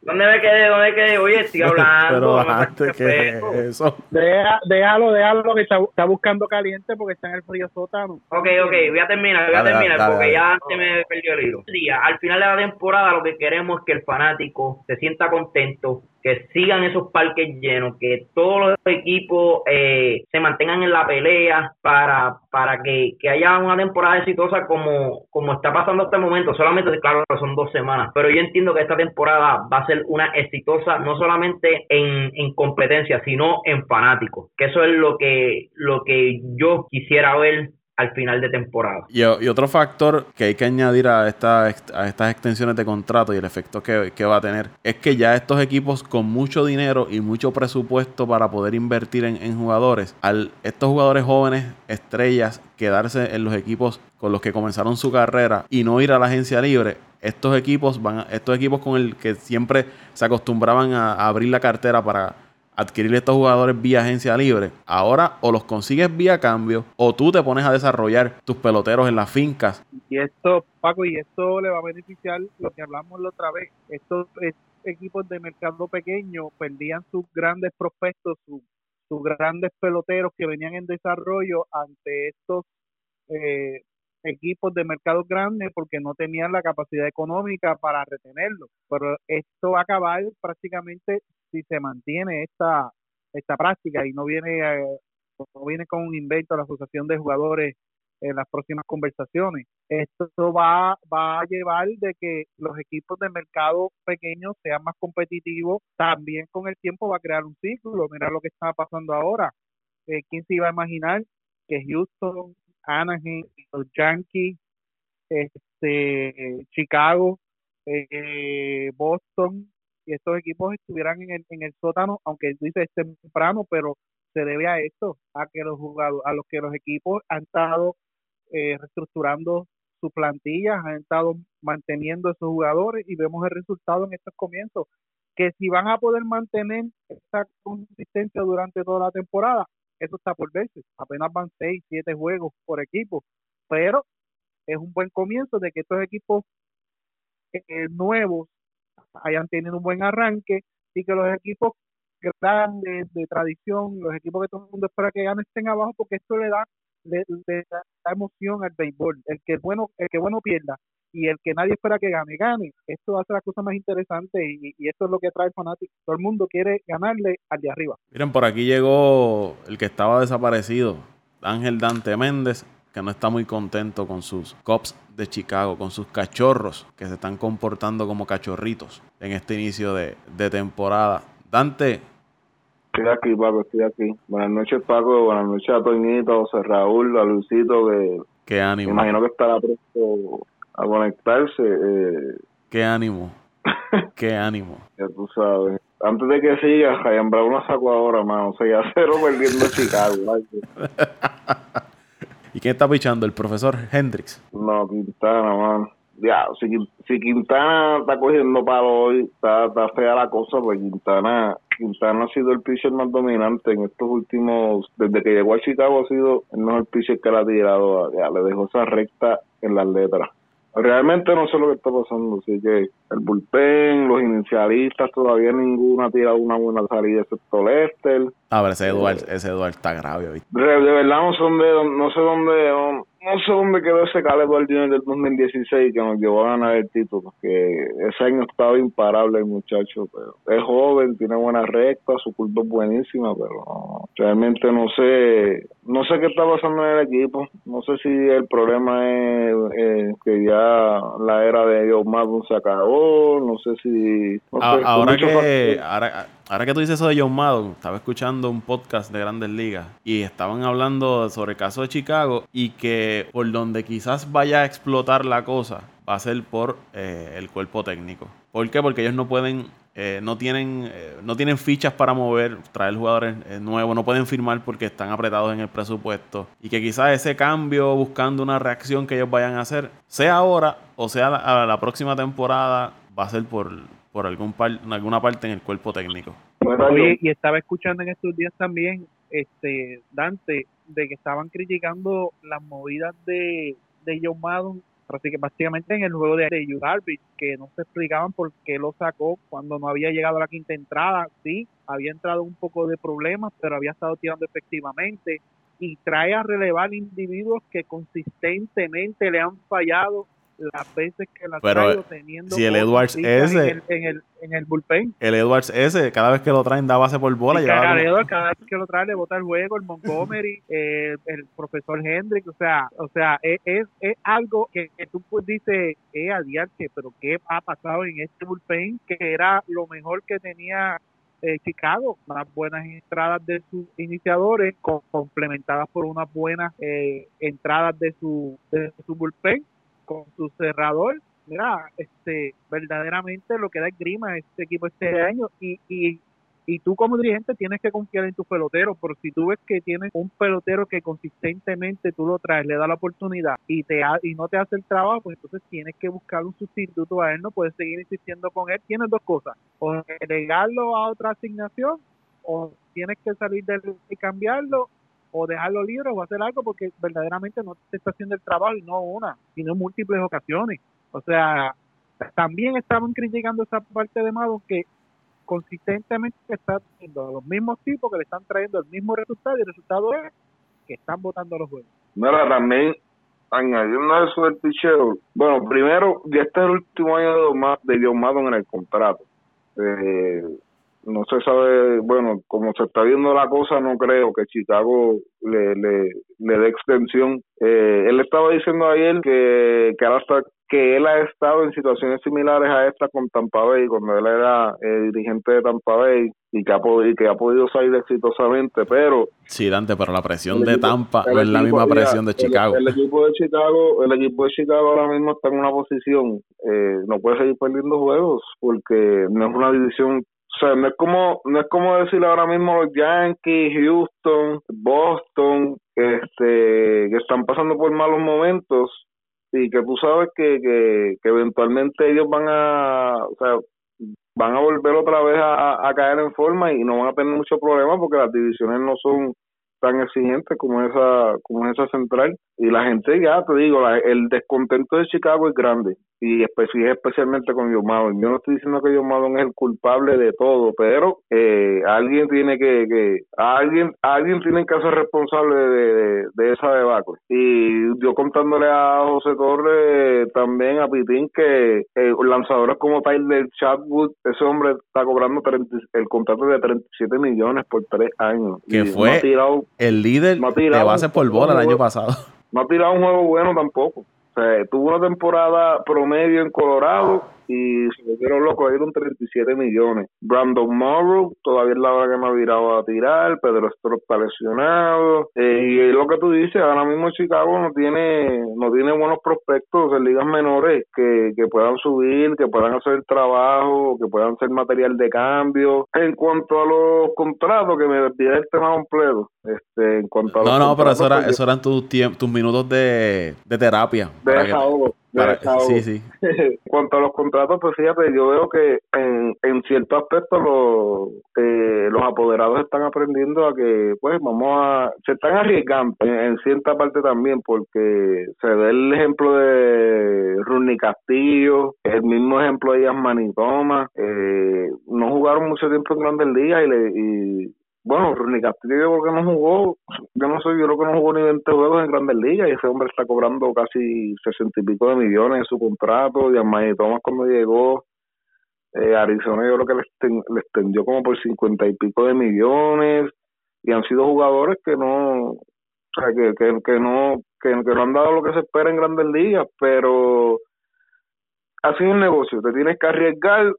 ¿Dónde me quedé? ¿Dónde me quedé? Oye, estoy hablando. (laughs) Pero antes que eso. Deja, déjalo, déjalo que está, está, buscando caliente porque está en el frío sótano. Ok, ok, voy a terminar, voy a terminar porque ya se me perdió el hilo. al final de la temporada lo que queremos es que el fanático se sienta contento, que sigan esos parques llenos, que todos los equipos eh, se mantengan en la pelea para, para que, que, haya una temporada exitosa como, como está pasando hasta el momento. Solamente, claro, son dos semanas, pero yo entiendo que esta temporada va a ser una exitosa no solamente en, en competencia, sino en fanáticos, que eso es lo que, lo que yo quisiera ver al final de temporada. Y, otro factor que hay que añadir a, a estas extensiones de contrato y el efecto que, va a tener es que ya estos equipos con mucho dinero y mucho presupuesto para poder invertir en, jugadores, al estos jugadores jóvenes, estrellas, quedarse en los equipos con los que comenzaron su carrera y no ir a la agencia libre, estos equipos van estos equipos con el que siempre se acostumbraban a abrir la cartera para adquirir estos jugadores vía agencia libre. Ahora o los consigues vía cambio o tú te pones a desarrollar tus peloteros en las fincas. Y esto, Paco, y esto le va a beneficiar lo que hablamos la otra vez. Estos, equipos de mercado pequeño perdían sus grandes prospectos, sus, sus grandes peloteros que venían en desarrollo ante estos eh, equipos de mercados grandes porque no tenían la capacidad económica para retenerlo. Pero esto va a acabar prácticamente si se mantiene esta esta práctica y no viene eh, no viene con un invento a la asociación de jugadores en las próximas conversaciones. Esto va, va a llevar de que los equipos de mercado pequeños sean más competitivos. También con el tiempo va a crear un ciclo. Mira lo que está pasando ahora. Eh, ¿Quién se iba a imaginar que Houston, Anaheim, los Yankees, este, Chicago, eh, Boston y estos equipos estuvieran en el, en el sótano, aunque dice es temprano, pero se debe a esto, a que los jugadores, a los que los equipos han estado eh, reestructurando sus plantillas, han estado manteniendo esos jugadores y vemos el resultado en estos comienzos. Que si van a poder mantener esta consistencia durante toda la temporada, eso está por veces. Apenas van seis, siete juegos por equipo, pero es un buen comienzo de que estos equipos eh, nuevos hayan tenido un buen arranque y que los equipos grandes de tradición, los equipos que todo el mundo espera que ganen estén abajo porque esto le da le, da emoción al béisbol. El que bueno, el que bueno pierda y el que nadie espera que gane, gane. Esto hace la cosa más interesante y, y esto es lo que trae el fanático. Todo el mundo quiere ganarle al de arriba. Miren, por aquí llegó el que estaba desaparecido, Ángel Dante Méndez, que no está muy contento con sus cops de Chicago, con sus cachorros que se están comportando como cachorritos en este inicio de, de temporada. Dante, Estoy aquí, Paco, estoy aquí. Buenas noches, Paco. Buenas noches a Toñito, José Raúl, a Luisito, que qué me ánimo, imagino que estará presto a conectarse. Eh, qué ánimo, (laughs) qué ánimo. ya tú sabes. Antes de que siga, Ryan Brown lo sacó ahora, mano. 6 a 0 perdiendo Chicago. (laughs) ¿Y quién está pichando? ¿El profesor Hendrix? No, Quintana, mano. Ya, si, Quin- si Quintana está cogiendo palo hoy, está, fea la cosa, pues Quintana, Quintana ha sido el pitcher más dominante en estos últimos, desde que llegó a Chicago ha sido el mejor pitcher que le ha tirado, ya, le dejó esa recta en las letras. Realmente no sé lo que está pasando, así que el bullpen, los inicialistas, todavía ninguno ha tirado una buena salida excepto Lester. Ah, pero ese Eduard, ese Eduard está grave hoy. De, de verdad no sé dónde, no sé dónde, no, no sé dónde quedó ese Caleb Junior del 2016 que nos llevó a ganar el título, porque ese año estaba imparable el muchacho, pero es joven, tiene buena recta, su curva es buenísima, pero no, realmente no sé, no sé qué está pasando en el equipo, no sé si el problema es eh, que ya la era de Joe Madden se acabó, no sé si... no A- sé, ahora, que, ahora, ahora que tú dices eso de John Madden, estaba escuchando un podcast de Grandes Ligas y estaban hablando sobre el caso de Chicago y que por donde quizás vaya a explotar la cosa va a ser por eh, el cuerpo técnico. ¿Por qué? Porque ellos no pueden, eh, no tienen, eh, no tienen fichas para mover, traer jugadores nuevos, no pueden firmar porque están apretados en el presupuesto y que quizás ese cambio buscando una reacción que ellos vayan a hacer, sea ahora o sea a la próxima temporada, va a ser por, por algún par- en alguna parte en el cuerpo técnico. Oye, yo- y estaba escuchando en estos días también, este, Dante, de que estaban criticando las movidas de, de John Madden, así que básicamente en el juego de, de que no se explicaban por qué lo sacó cuando no había llegado a la quinta entrada, sí, había entrado un poco de problemas, pero había estado tirando efectivamente, y trae a relevar individuos que consistentemente le han fallado las veces que la Pero, traído teniendo si el Edwards ese- en el, en el, en el bullpen. El Edwards ese, cada vez que lo traen da base por bola. Y Cagadero, cada vez que lo trae le bota el juego, el Montgomery, (laughs) eh, el profesor Hendrick, o sea, o sea, es, es, es algo que, que tú pues dices, eh, adiante, pero ¿qué ha pasado en este bullpen? Que era lo mejor que tenía eh, Chicago, unas buenas entradas de sus iniciadores, co- complementadas por unas buenas eh, entradas de su, de su bullpen, con su cerrador. Mira, este, verdaderamente lo que da es grima este equipo este año y, y y tú como dirigente tienes que confiar en tus peloteros, pero si tú ves que tienes un pelotero que consistentemente tú lo traes, le da la oportunidad y te ha- y no te hace el trabajo, pues entonces tienes que buscar un sustituto a él, no puedes seguir insistiendo con él. Tienes dos cosas, o delegarlo a otra asignación, o tienes que salir de él y cambiarlo, o dejarlo libre o hacer algo porque verdaderamente no te está haciendo el trabajo y no una, sino en múltiples ocasiones. O sea, también estaban criticando esa parte de Madon que consistentemente está teniendo a los mismos tipos que le están trayendo el mismo resultado y el resultado es que están votando los juegos. Mira, también añadiendo eso del picheo, bueno, primero, ya este es el último año de, John Ma- de John Maddon en el contrato. Eh, no se sabe, bueno, como se está viendo la cosa, no creo que Chicago le, le, le dé extensión. Eh, él estaba diciendo ayer que, que está, que él ha estado en situaciones similares a esta con Tampa Bay, cuando él era eh, dirigente de Tampa Bay y que, ha que ha podido salir exitosamente, pero... Sí, Dante, pero la presión de Tampa no es la misma presión de Chicago. El, equipo de Chicago. el equipo de Chicago ahora mismo está en una posición, eh, no puede seguir perdiendo juegos porque no es una división o sea, no es como, no es como decir ahora mismo los Yankees, Houston, Boston, este, que están pasando por malos momentos. Y que tú sabes que, que, que eventualmente ellos van a, o sea, van a volver otra vez a, a caer en forma y no van a tener mucho problema porque las divisiones no son tan exigentes como esa como esa central. Y la gente ya te digo el descontento de Chicago es grande y especialmente con John Madden. Yo no estoy diciendo que John Madden es el culpable de todo, pero eh, alguien tiene que, que alguien alguien tiene que ser responsable de, de, esa debacle. Y yo contándole a José Torres, también a Pitín, que eh, lanzadores como Tyler Chatwood, ese hombre está cobrando el contrato de 37 millones por tres años. Que fue el líder de base por bola el año pasado. No ha tirado un juego bueno tampoco tuvo una temporada promedio en Colorado y se volvieron locos, dieron 37 millones. Brandon Morrow todavía es la hora que me ha virado a tirar, Pedro Strop está lesionado, eh, y lo que tú dices, ahora mismo Chicago no tiene no tiene buenos prospectos en ligas menores que, que puedan subir, que puedan hacer trabajo, que puedan ser material de cambio. En cuanto a los contratos, que me desvié el tema completo, este, en cuanto a No, no, pero eso, era, pues, eso eran tus, tus minutos de, de terapia. De desahogo. Sí, sí. en cuanto a los contratos, pues fíjate, yo veo que en, en cierto aspecto los, eh, los apoderados están aprendiendo a que, pues, vamos a, se están arriesgando en, cierta parte también, porque se ve el ejemplo de Runi Castillo, el mismo ejemplo de Yasmani Thomas, eh, no jugaron mucho tiempo en Grandes Ligas y, le, y bueno, Ronnie Castillo porque no jugó, yo no sé, yo creo que no jugó ni 20 juegos en Grandes Ligas y ese hombre está cobrando casi 60 y pico de millones en su contrato, y a Thomas cuando llegó, eh, Arizona yo creo que le, extendió como por 50 y pico de millones. Y han sido jugadores que no, o sea, que, que, que no, que, que no han dado lo que se espera en Grandes Ligas, pero ha sido un negocio, te tienes que arriesgar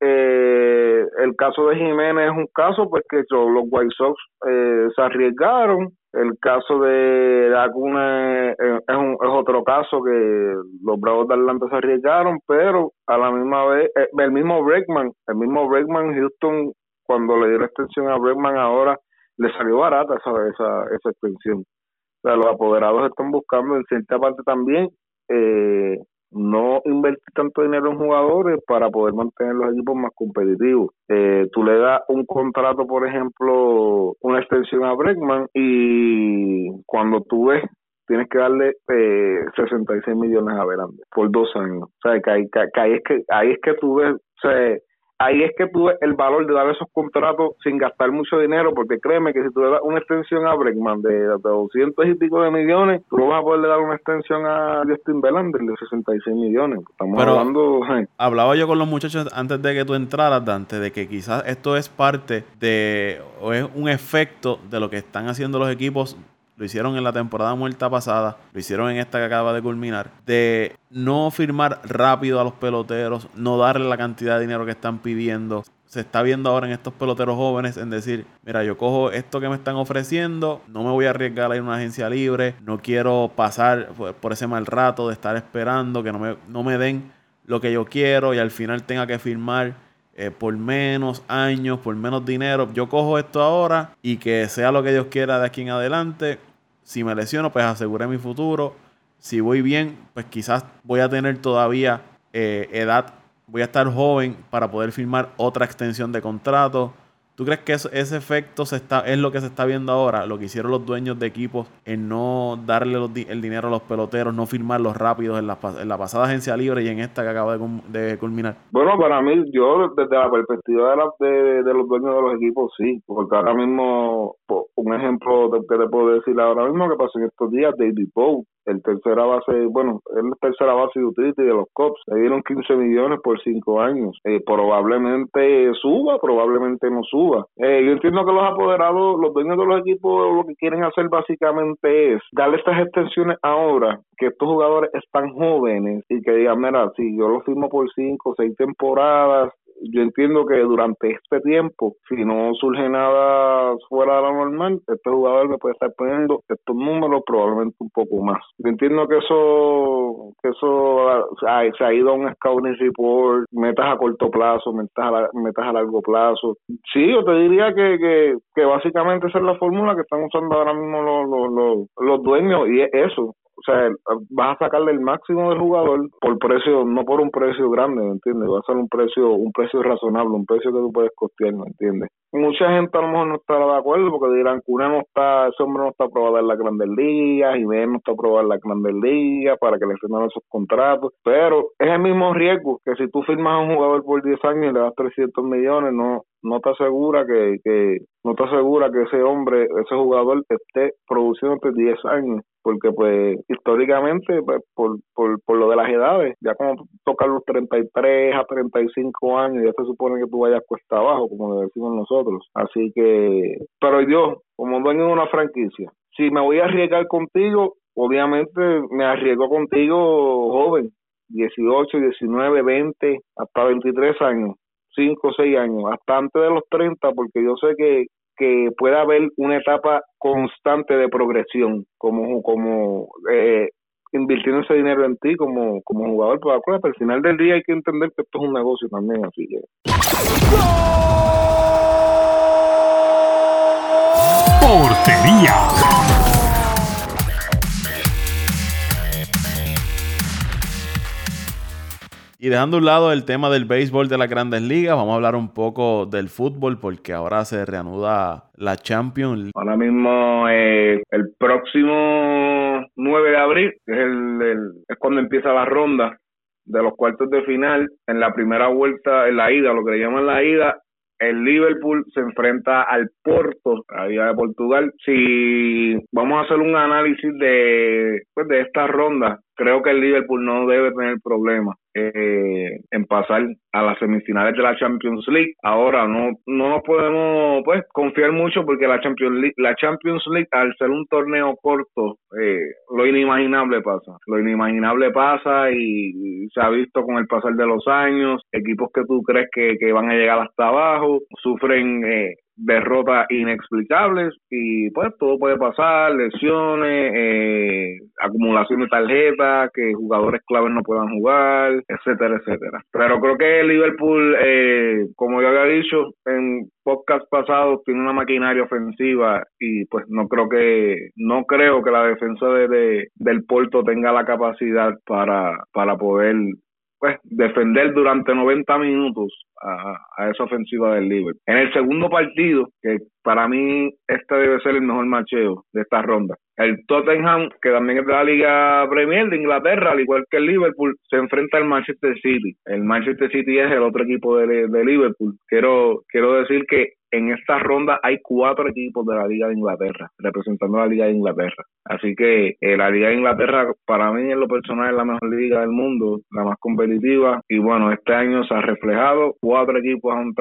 eh, el caso de Jiménez es un caso pues que los White Sox eh, se arriesgaron. El caso de Laguna es, un, es otro caso que los Bravos de Atlanta se arriesgaron, pero a la misma vez, eh, el mismo Bregman, el mismo Bregman, Houston, cuando le dio la extensión a Bregman ahora, le salió barata esa, esa, esa extensión. O sea, los apoderados están buscando en cierta parte también eh, no invertir tanto dinero en jugadores para poder mantener los equipos más competitivos. Eh, tú le das un contrato, por ejemplo, una extensión a Bregman y cuando tú ves tienes que darle eh, 66 millones a Verande por dos años. O sea, que ahí, que, ahí es que ahí es que tú ves, o sea, ahí es que tuve el valor de dar esos contratos sin gastar mucho dinero, porque créeme que si tú le das una extensión a Bregman de, 200 y pico de millones, tú vas a poder dar una extensión a Justin Verlander de 66 millones. Estamos hablando... Hablaba yo con los muchachos antes de que tú entraras, Dante, de que quizás esto es parte de, o es un efecto de lo que están haciendo los equipos lo hicieron en la temporada muerta pasada, lo hicieron en esta que acaba de culminar, de no firmar rápido a los peloteros, no darle la cantidad de dinero que están pidiendo. Se está viendo ahora en estos peloteros jóvenes en decir, mira, yo cojo esto que me están ofreciendo, no me voy a arriesgar a ir a una agencia libre, no quiero pasar por ese mal rato de estar esperando que no me, no me den lo que yo quiero y al final tenga que firmar eh, por menos años, por menos dinero. Yo cojo esto ahora y que sea lo que Dios quiera de aquí en adelante. Si me lesiono, pues aseguré mi futuro. Si voy bien, pues quizás voy a tener todavía eh, edad, voy a estar joven para poder firmar otra extensión de contrato. ¿Tú crees que ese efecto se está, es lo que se está viendo ahora? Lo que hicieron los dueños de equipos en no darle el dinero a los peloteros, no firmarlos rápidos en la, en la pasada agencia libre y en esta que acaba de, culminar. Bueno, para mí, yo desde la perspectiva de, de, los dueños de los equipos, sí, porque ahora mismo, un ejemplo que te puedo decir ahora mismo que pasó en estos días, David Bow el tercera base, bueno, es tercera base de utility de los Cops, le dieron 15 millones por 5 años. Eh, probablemente suba, probablemente no suba. Eh, yo entiendo que los apoderados, los dueños de los equipos, lo que quieren hacer básicamente es darle estas extensiones ahora, que estos jugadores están jóvenes y que digan, mira, si yo lo firmo por 5 o 6 temporadas, yo entiendo que durante este tiempo, si no surge nada fuera de lo normal, este jugador me puede estar poniendo estos números, probablemente un poco más. Yo entiendo que eso, que eso se ha ido a un scouting report, metas a corto plazo, metas a, metas a largo plazo. Sí, yo te diría que, que, que básicamente esa es la fórmula que están usando ahora mismo los, los, los, los dueños y es eso, o sea, vas a sacarle el máximo del jugador por precio, no por un precio grande, ¿me entiendes? Va a ser un precio, un precio razonable, un precio que tú puedes costear, ¿me entiendes? Mucha gente a lo mejor no estará de acuerdo porque dirán, Cuna no está, ese hombre no está aprobado en la Grandes Ligas, Ben no está aprobado en la Grandes Ligas para que le firmen esos contratos, pero es el mismo riesgo que si tú firmas a un jugador por 10 años y le das 300 millones, no no te asegura que, que no te asegura que ese hombre, ese jugador esté produciendo 10 años porque pues históricamente pues, por, por, por lo de las edades, ya como tocar los 33 a 35 años, ya se supone que tú vayas cuesta abajo, como le decimos nosotros. Así que, pero yo, como dueño de una franquicia, si me voy a arriesgar contigo, obviamente me arriesgo contigo joven, 18, 19, 20, hasta 23 años, 5 o 6 años, hasta antes de los 30, porque yo sé que que pueda haber una etapa constante de progresión, como, como eh, invirtiendo ese dinero en ti como, como jugador. Pero al final del día hay que entender que esto es un negocio también, así que. Portería. Dejando un lado el tema del béisbol de las grandes ligas, vamos a hablar un poco del fútbol porque ahora se reanuda la Champions. Ahora mismo eh, el próximo 9 de abril, es, cuando empieza la ronda de los cuartos de final. En la primera vuelta, en la ida, lo que le llaman la ida, el Liverpool se enfrenta al Porto, a Liga de Portugal. Si vamos a hacer un análisis de, pues, de esta ronda, creo que el Liverpool no debe tener problemas eh, en pasar a las semifinales de la Champions League. Ahora no no nos podemos pues confiar mucho porque la Champions League, la Champions League al ser un torneo corto, eh, lo inimaginable pasa. Lo inimaginable pasa y, se ha visto con el pasar de los años, equipos que tú crees que, que van a llegar hasta abajo sufren eh, derrotas inexplicables y pues todo puede pasar, lesiones, eh, acumulación de tarjetas, que jugadores claves no puedan jugar, etcétera, etcétera. Pero creo que Liverpool, eh, como yo había dicho en podcast pasados, tiene una maquinaria ofensiva y pues no creo que no creo que la defensa de, del Porto tenga la capacidad para para poder pues defender durante 90 minutos a, esa ofensiva del Liverpool. En el segundo partido, que para mí este debe ser el mejor macheo de esta ronda, el Tottenham, que también es de la Liga Premier de Inglaterra, al igual que el Liverpool, se enfrenta al Manchester City. El Manchester City es el otro equipo de, de Liverpool. Quiero, quiero decir que en esta ronda hay cuatro equipos de la Liga de Inglaterra, representando a la Liga de Inglaterra. Así que eh, la Liga de Inglaterra, para mí en lo personal, es la mejor liga del mundo, la más competitiva. Y bueno, este año se ha reflejado. Cuatro equipos han,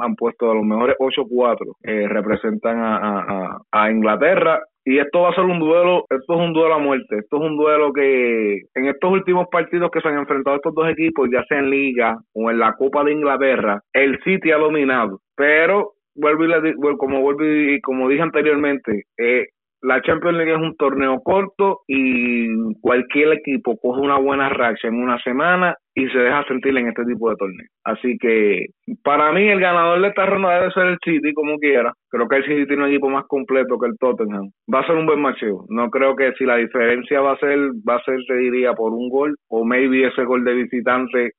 han, puesto a los mejores 8-4, eh, representan a, a, a Inglaterra y esto va a ser un duelo, esto es un duelo a muerte, esto es un duelo que en estos últimos partidos que se han enfrentado estos dos equipos, ya sea en Liga o en la Copa de Inglaterra, el City ha dominado, pero vuelvo y como vuelvo y como dije anteriormente, eh, la Champions League es un torneo corto y cualquier equipo coge una buena racha en una semana y se deja sentir en este tipo de torneo. Así que para mí el ganador de esta ronda debe ser el City como quiera. Creo que el City tiene un equipo más completo que el Tottenham. Va a ser un buen macheo. No creo que si la diferencia va a ser, va a ser, te diría, por un gol o maybe ese gol de visitante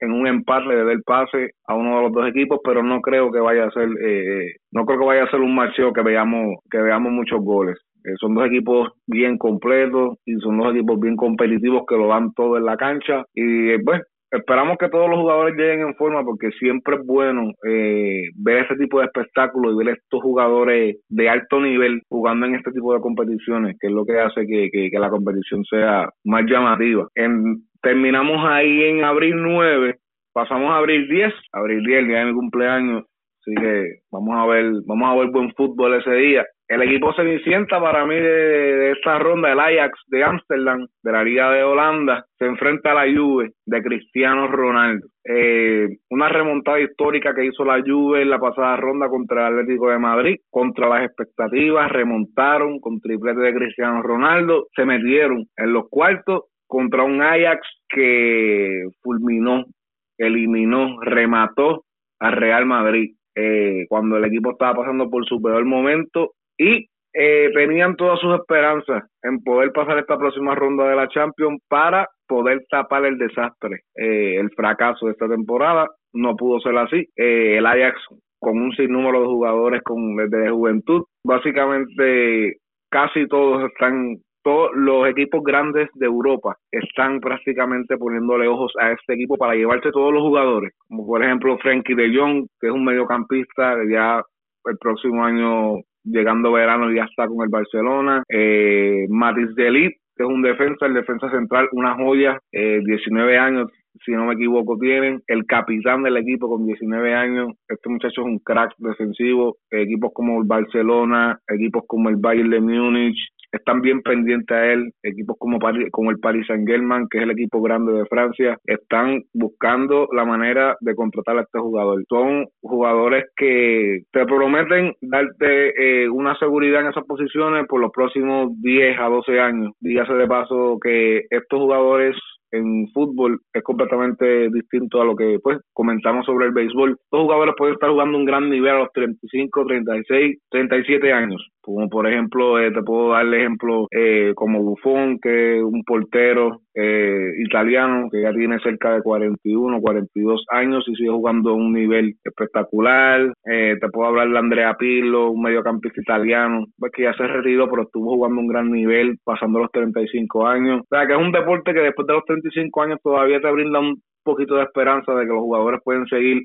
en un empate le dé pase a uno de los dos equipos, pero no creo que vaya a ser, eh, no creo que vaya a ser un macheo que veamos, que veamos muchos goles. Eh, son dos equipos bien completos y son dos equipos bien competitivos que lo dan todo en la cancha y pues esperamos que todos los jugadores lleguen en forma porque siempre es bueno eh, ver ese tipo de espectáculos y ver estos jugadores de alto nivel jugando en este tipo de competiciones, que es lo que hace que, que, la competición sea más llamativa. En, terminamos ahí en abril 9, pasamos a abril 10, abril 10, el día de mi cumpleaños, así que vamos a ver, vamos a ver buen fútbol ese día el equipo cenicienta para mí de, esta ronda, el Ajax de Ámsterdam, de la Liga de Holanda, se enfrenta a la Juve de Cristiano Ronaldo. Eh, una remontada histórica que hizo la Juve en la pasada ronda contra el Atlético de Madrid, contra las expectativas, remontaron con triplete de Cristiano Ronaldo, se metieron en los cuartos contra un Ajax que fulminó, eliminó, remató al Real Madrid. Eh, cuando el equipo estaba pasando por su peor momento y eh, tenían todas sus esperanzas en poder pasar esta próxima ronda de la Champions para poder tapar el desastre, eh, el fracaso de esta temporada. No pudo ser así. Eh, el Ajax con un sinnúmero de jugadores con de juventud, básicamente casi todos están todos los equipos grandes de Europa están prácticamente poniéndole ojos a este equipo para llevarse todos los jugadores, como por ejemplo Frankie de Jong, que es un mediocampista, ya el próximo año llegando verano ya está con el Barcelona. Eh, Matis Delit, que es un defensa, el defensa central, una joya, eh, 19 años, si no me equivoco, tienen. El capitán del equipo con 19 años, este muchacho es un crack defensivo. Equipos como el Barcelona, equipos como el Bayern de Múnich, están bien pendientes a él. Equipos como, el Paris Saint Germain, que es el equipo grande de Francia, están buscando la manera de contratar a este jugador. Son jugadores que te prometen darte eh, una seguridad en esas posiciones por los próximos 10 a 12 años. Dígase de paso que estos jugadores en fútbol es completamente distinto a lo que pues comentamos sobre el béisbol. Los jugadores pueden estar jugando un gran nivel a los 35, 36, 37 años. Como por ejemplo, eh, te puedo dar el ejemplo eh, como Buffon, que es un portero eh, italiano que ya tiene cerca de 41, 42 años y sigue jugando a un nivel espectacular. te puedo hablar de Andrea Pirlo, un mediocampista italiano, pues que ya se retiró, pero estuvo jugando a un gran nivel, pasando los 35 años. O sea, que es un deporte que después de los 35 años todavía te brinda un poquito de esperanza de que los jugadores pueden seguir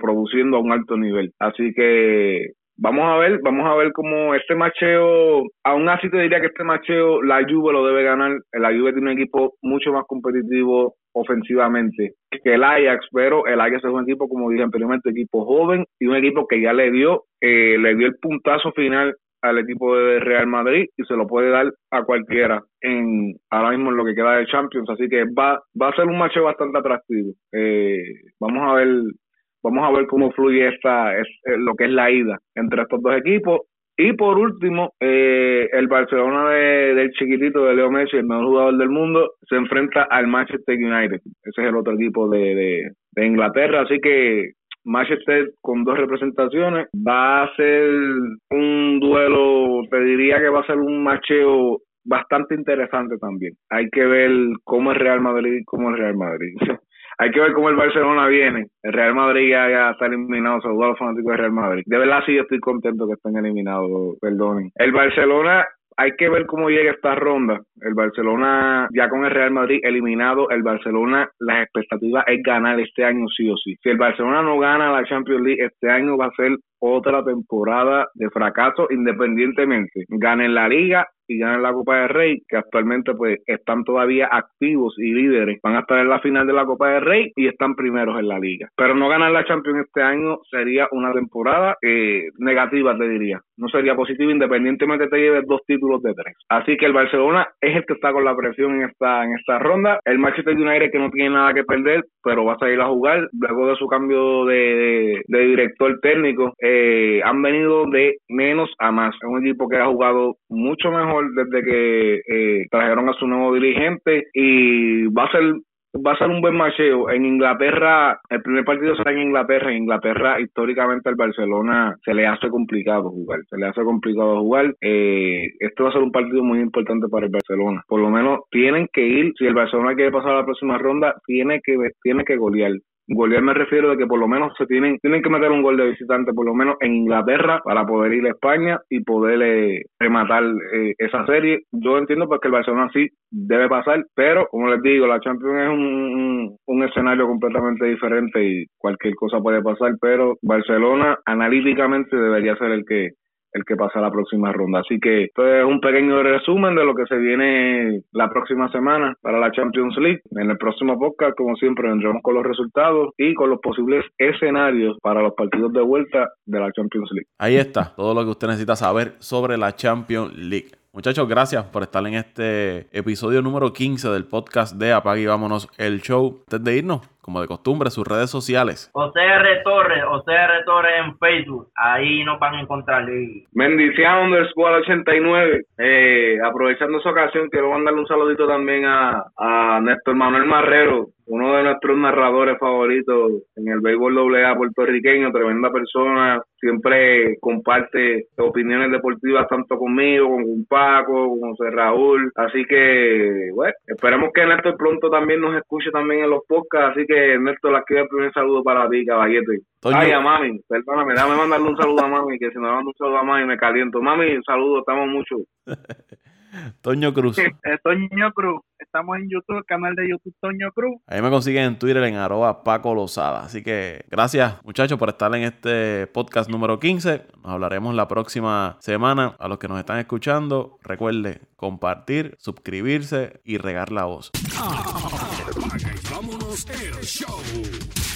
produciendo a un alto nivel. Así que Vamos a ver, vamos a ver cómo este macheo, aún así te diría que este macheo la Juve lo debe ganar. La Juve tiene un equipo mucho más competitivo ofensivamente que el Ajax, pero el Ajax es un equipo, como dije anteriormente, equipo joven y un equipo que ya le dio, eh, le dio el puntazo final al equipo de Real Madrid y se lo puede dar a cualquiera en ahora mismo en lo que queda de Champions, así que va va a ser un macheo bastante atractivo. Eh, vamos a ver Vamos a ver cómo fluye esta, es, eh, lo que es la ida entre estos dos equipos. Y por último, eh, el Barcelona de, del chiquitito de Leo Messi, el mejor jugador del mundo, se enfrenta al Manchester United. Ese es el otro equipo de, de, Inglaterra. Así que Manchester con dos representaciones va a ser un duelo, te diría que va a ser un macheo bastante interesante también. Hay que ver cómo es Real Madrid y cómo es Real Madrid. (laughs) hay que ver cómo el Barcelona viene. El Real Madrid ya, está eliminado, saludos a los fanáticos del Real Madrid. De verdad sí yo estoy contento que estén eliminados, perdonen. El Barcelona hay que ver cómo llega esta ronda. El Barcelona, ya con el Real Madrid eliminado, el Barcelona, las expectativas es ganar este año sí o sí. Si el Barcelona no gana la Champions League, este año va a ser otra temporada de fracaso independientemente. Ganen la liga y ganen la Copa del Rey, que actualmente pues están todavía activos y líderes. Van a estar en la final de la Copa del Rey y están primeros en la liga. Pero no ganar la Champions este año sería una temporada eh, negativa, te diría. No sería positivo independientemente te lleves dos títulos de tres. Así que el Barcelona es el que está con la presión en esta, en esta ronda. El Manchester United que no tiene nada que perder, pero va a salir a jugar luego de su cambio de, de, director técnico. Eh, han venido de menos a más. Es un equipo que ha jugado mucho mejor desde que eh, trajeron a su nuevo dirigente y va a ser va a ser un buen macheo. En Inglaterra, el primer partido será en Inglaterra. En Inglaterra, históricamente, al Barcelona se le hace complicado jugar. Se le hace complicado jugar. Eh, este va a ser un partido muy importante para el Barcelona. Por lo menos tienen que ir. Si el Barcelona quiere pasar a la próxima ronda, tiene que, tiene que golear Golear me refiero de que por lo menos se tienen, tienen que meter un gol de visitante, por lo menos en Inglaterra, para poder ir a España y poder eh, rematar eh, esa serie. Yo entiendo porque el Barcelona sí debe pasar, pero como les digo, la Champions es un escenario completamente diferente y cualquier cosa puede pasar, pero Barcelona analíticamente debería ser el que el que pasa la próxima ronda. Así que esto es un pequeño resumen de lo que se viene la próxima semana para la Champions League. En el próximo podcast, como siempre, vendremos con los resultados y con los posibles escenarios para los partidos de vuelta de la Champions League. Ahí está, todo lo que usted necesita saber sobre la Champions League. Muchachos, gracias por estar en este episodio número 15 del podcast de Apague y Vámonos el Show. Antes de irnos, como de costumbre, sus redes sociales. R. Torres, R. Torres en Facebook, ahí nos van a encontrar. Bendición underscore 89. Eh, aprovechando esa ocasión, quiero mandarle un saludito también a, a Néstor Manuel Marrero, uno de nuestros narradores favoritos en el béisbol AA puertorriqueño, tremenda persona, siempre comparte opiniones deportivas tanto conmigo, con Paco, con José Raúl, así que, bueno, esperemos que Néstor pronto también nos escuche también en los podcasts, así que Néstor, la quiero el primer saludo para ti, caballete. Ay, a mami, perdóname, déjame mandarle un saludo a mami, que si no mando un saludo a mami me caliento. Mami, un saludo, estamos mucho. (laughs) Toño Cruz. (laughs) Toño Cruz. Estamos en YouTube, canal de YouTube Toño Cruz. Ahí me consiguen en Twitter en arroba Paco Lozada. Así que gracias muchachos por estar en este podcast número 15. Nos hablaremos la próxima semana. A los que nos están escuchando, recuerde compartir, suscribirse y regar la voz. (laughs) vámonos el show.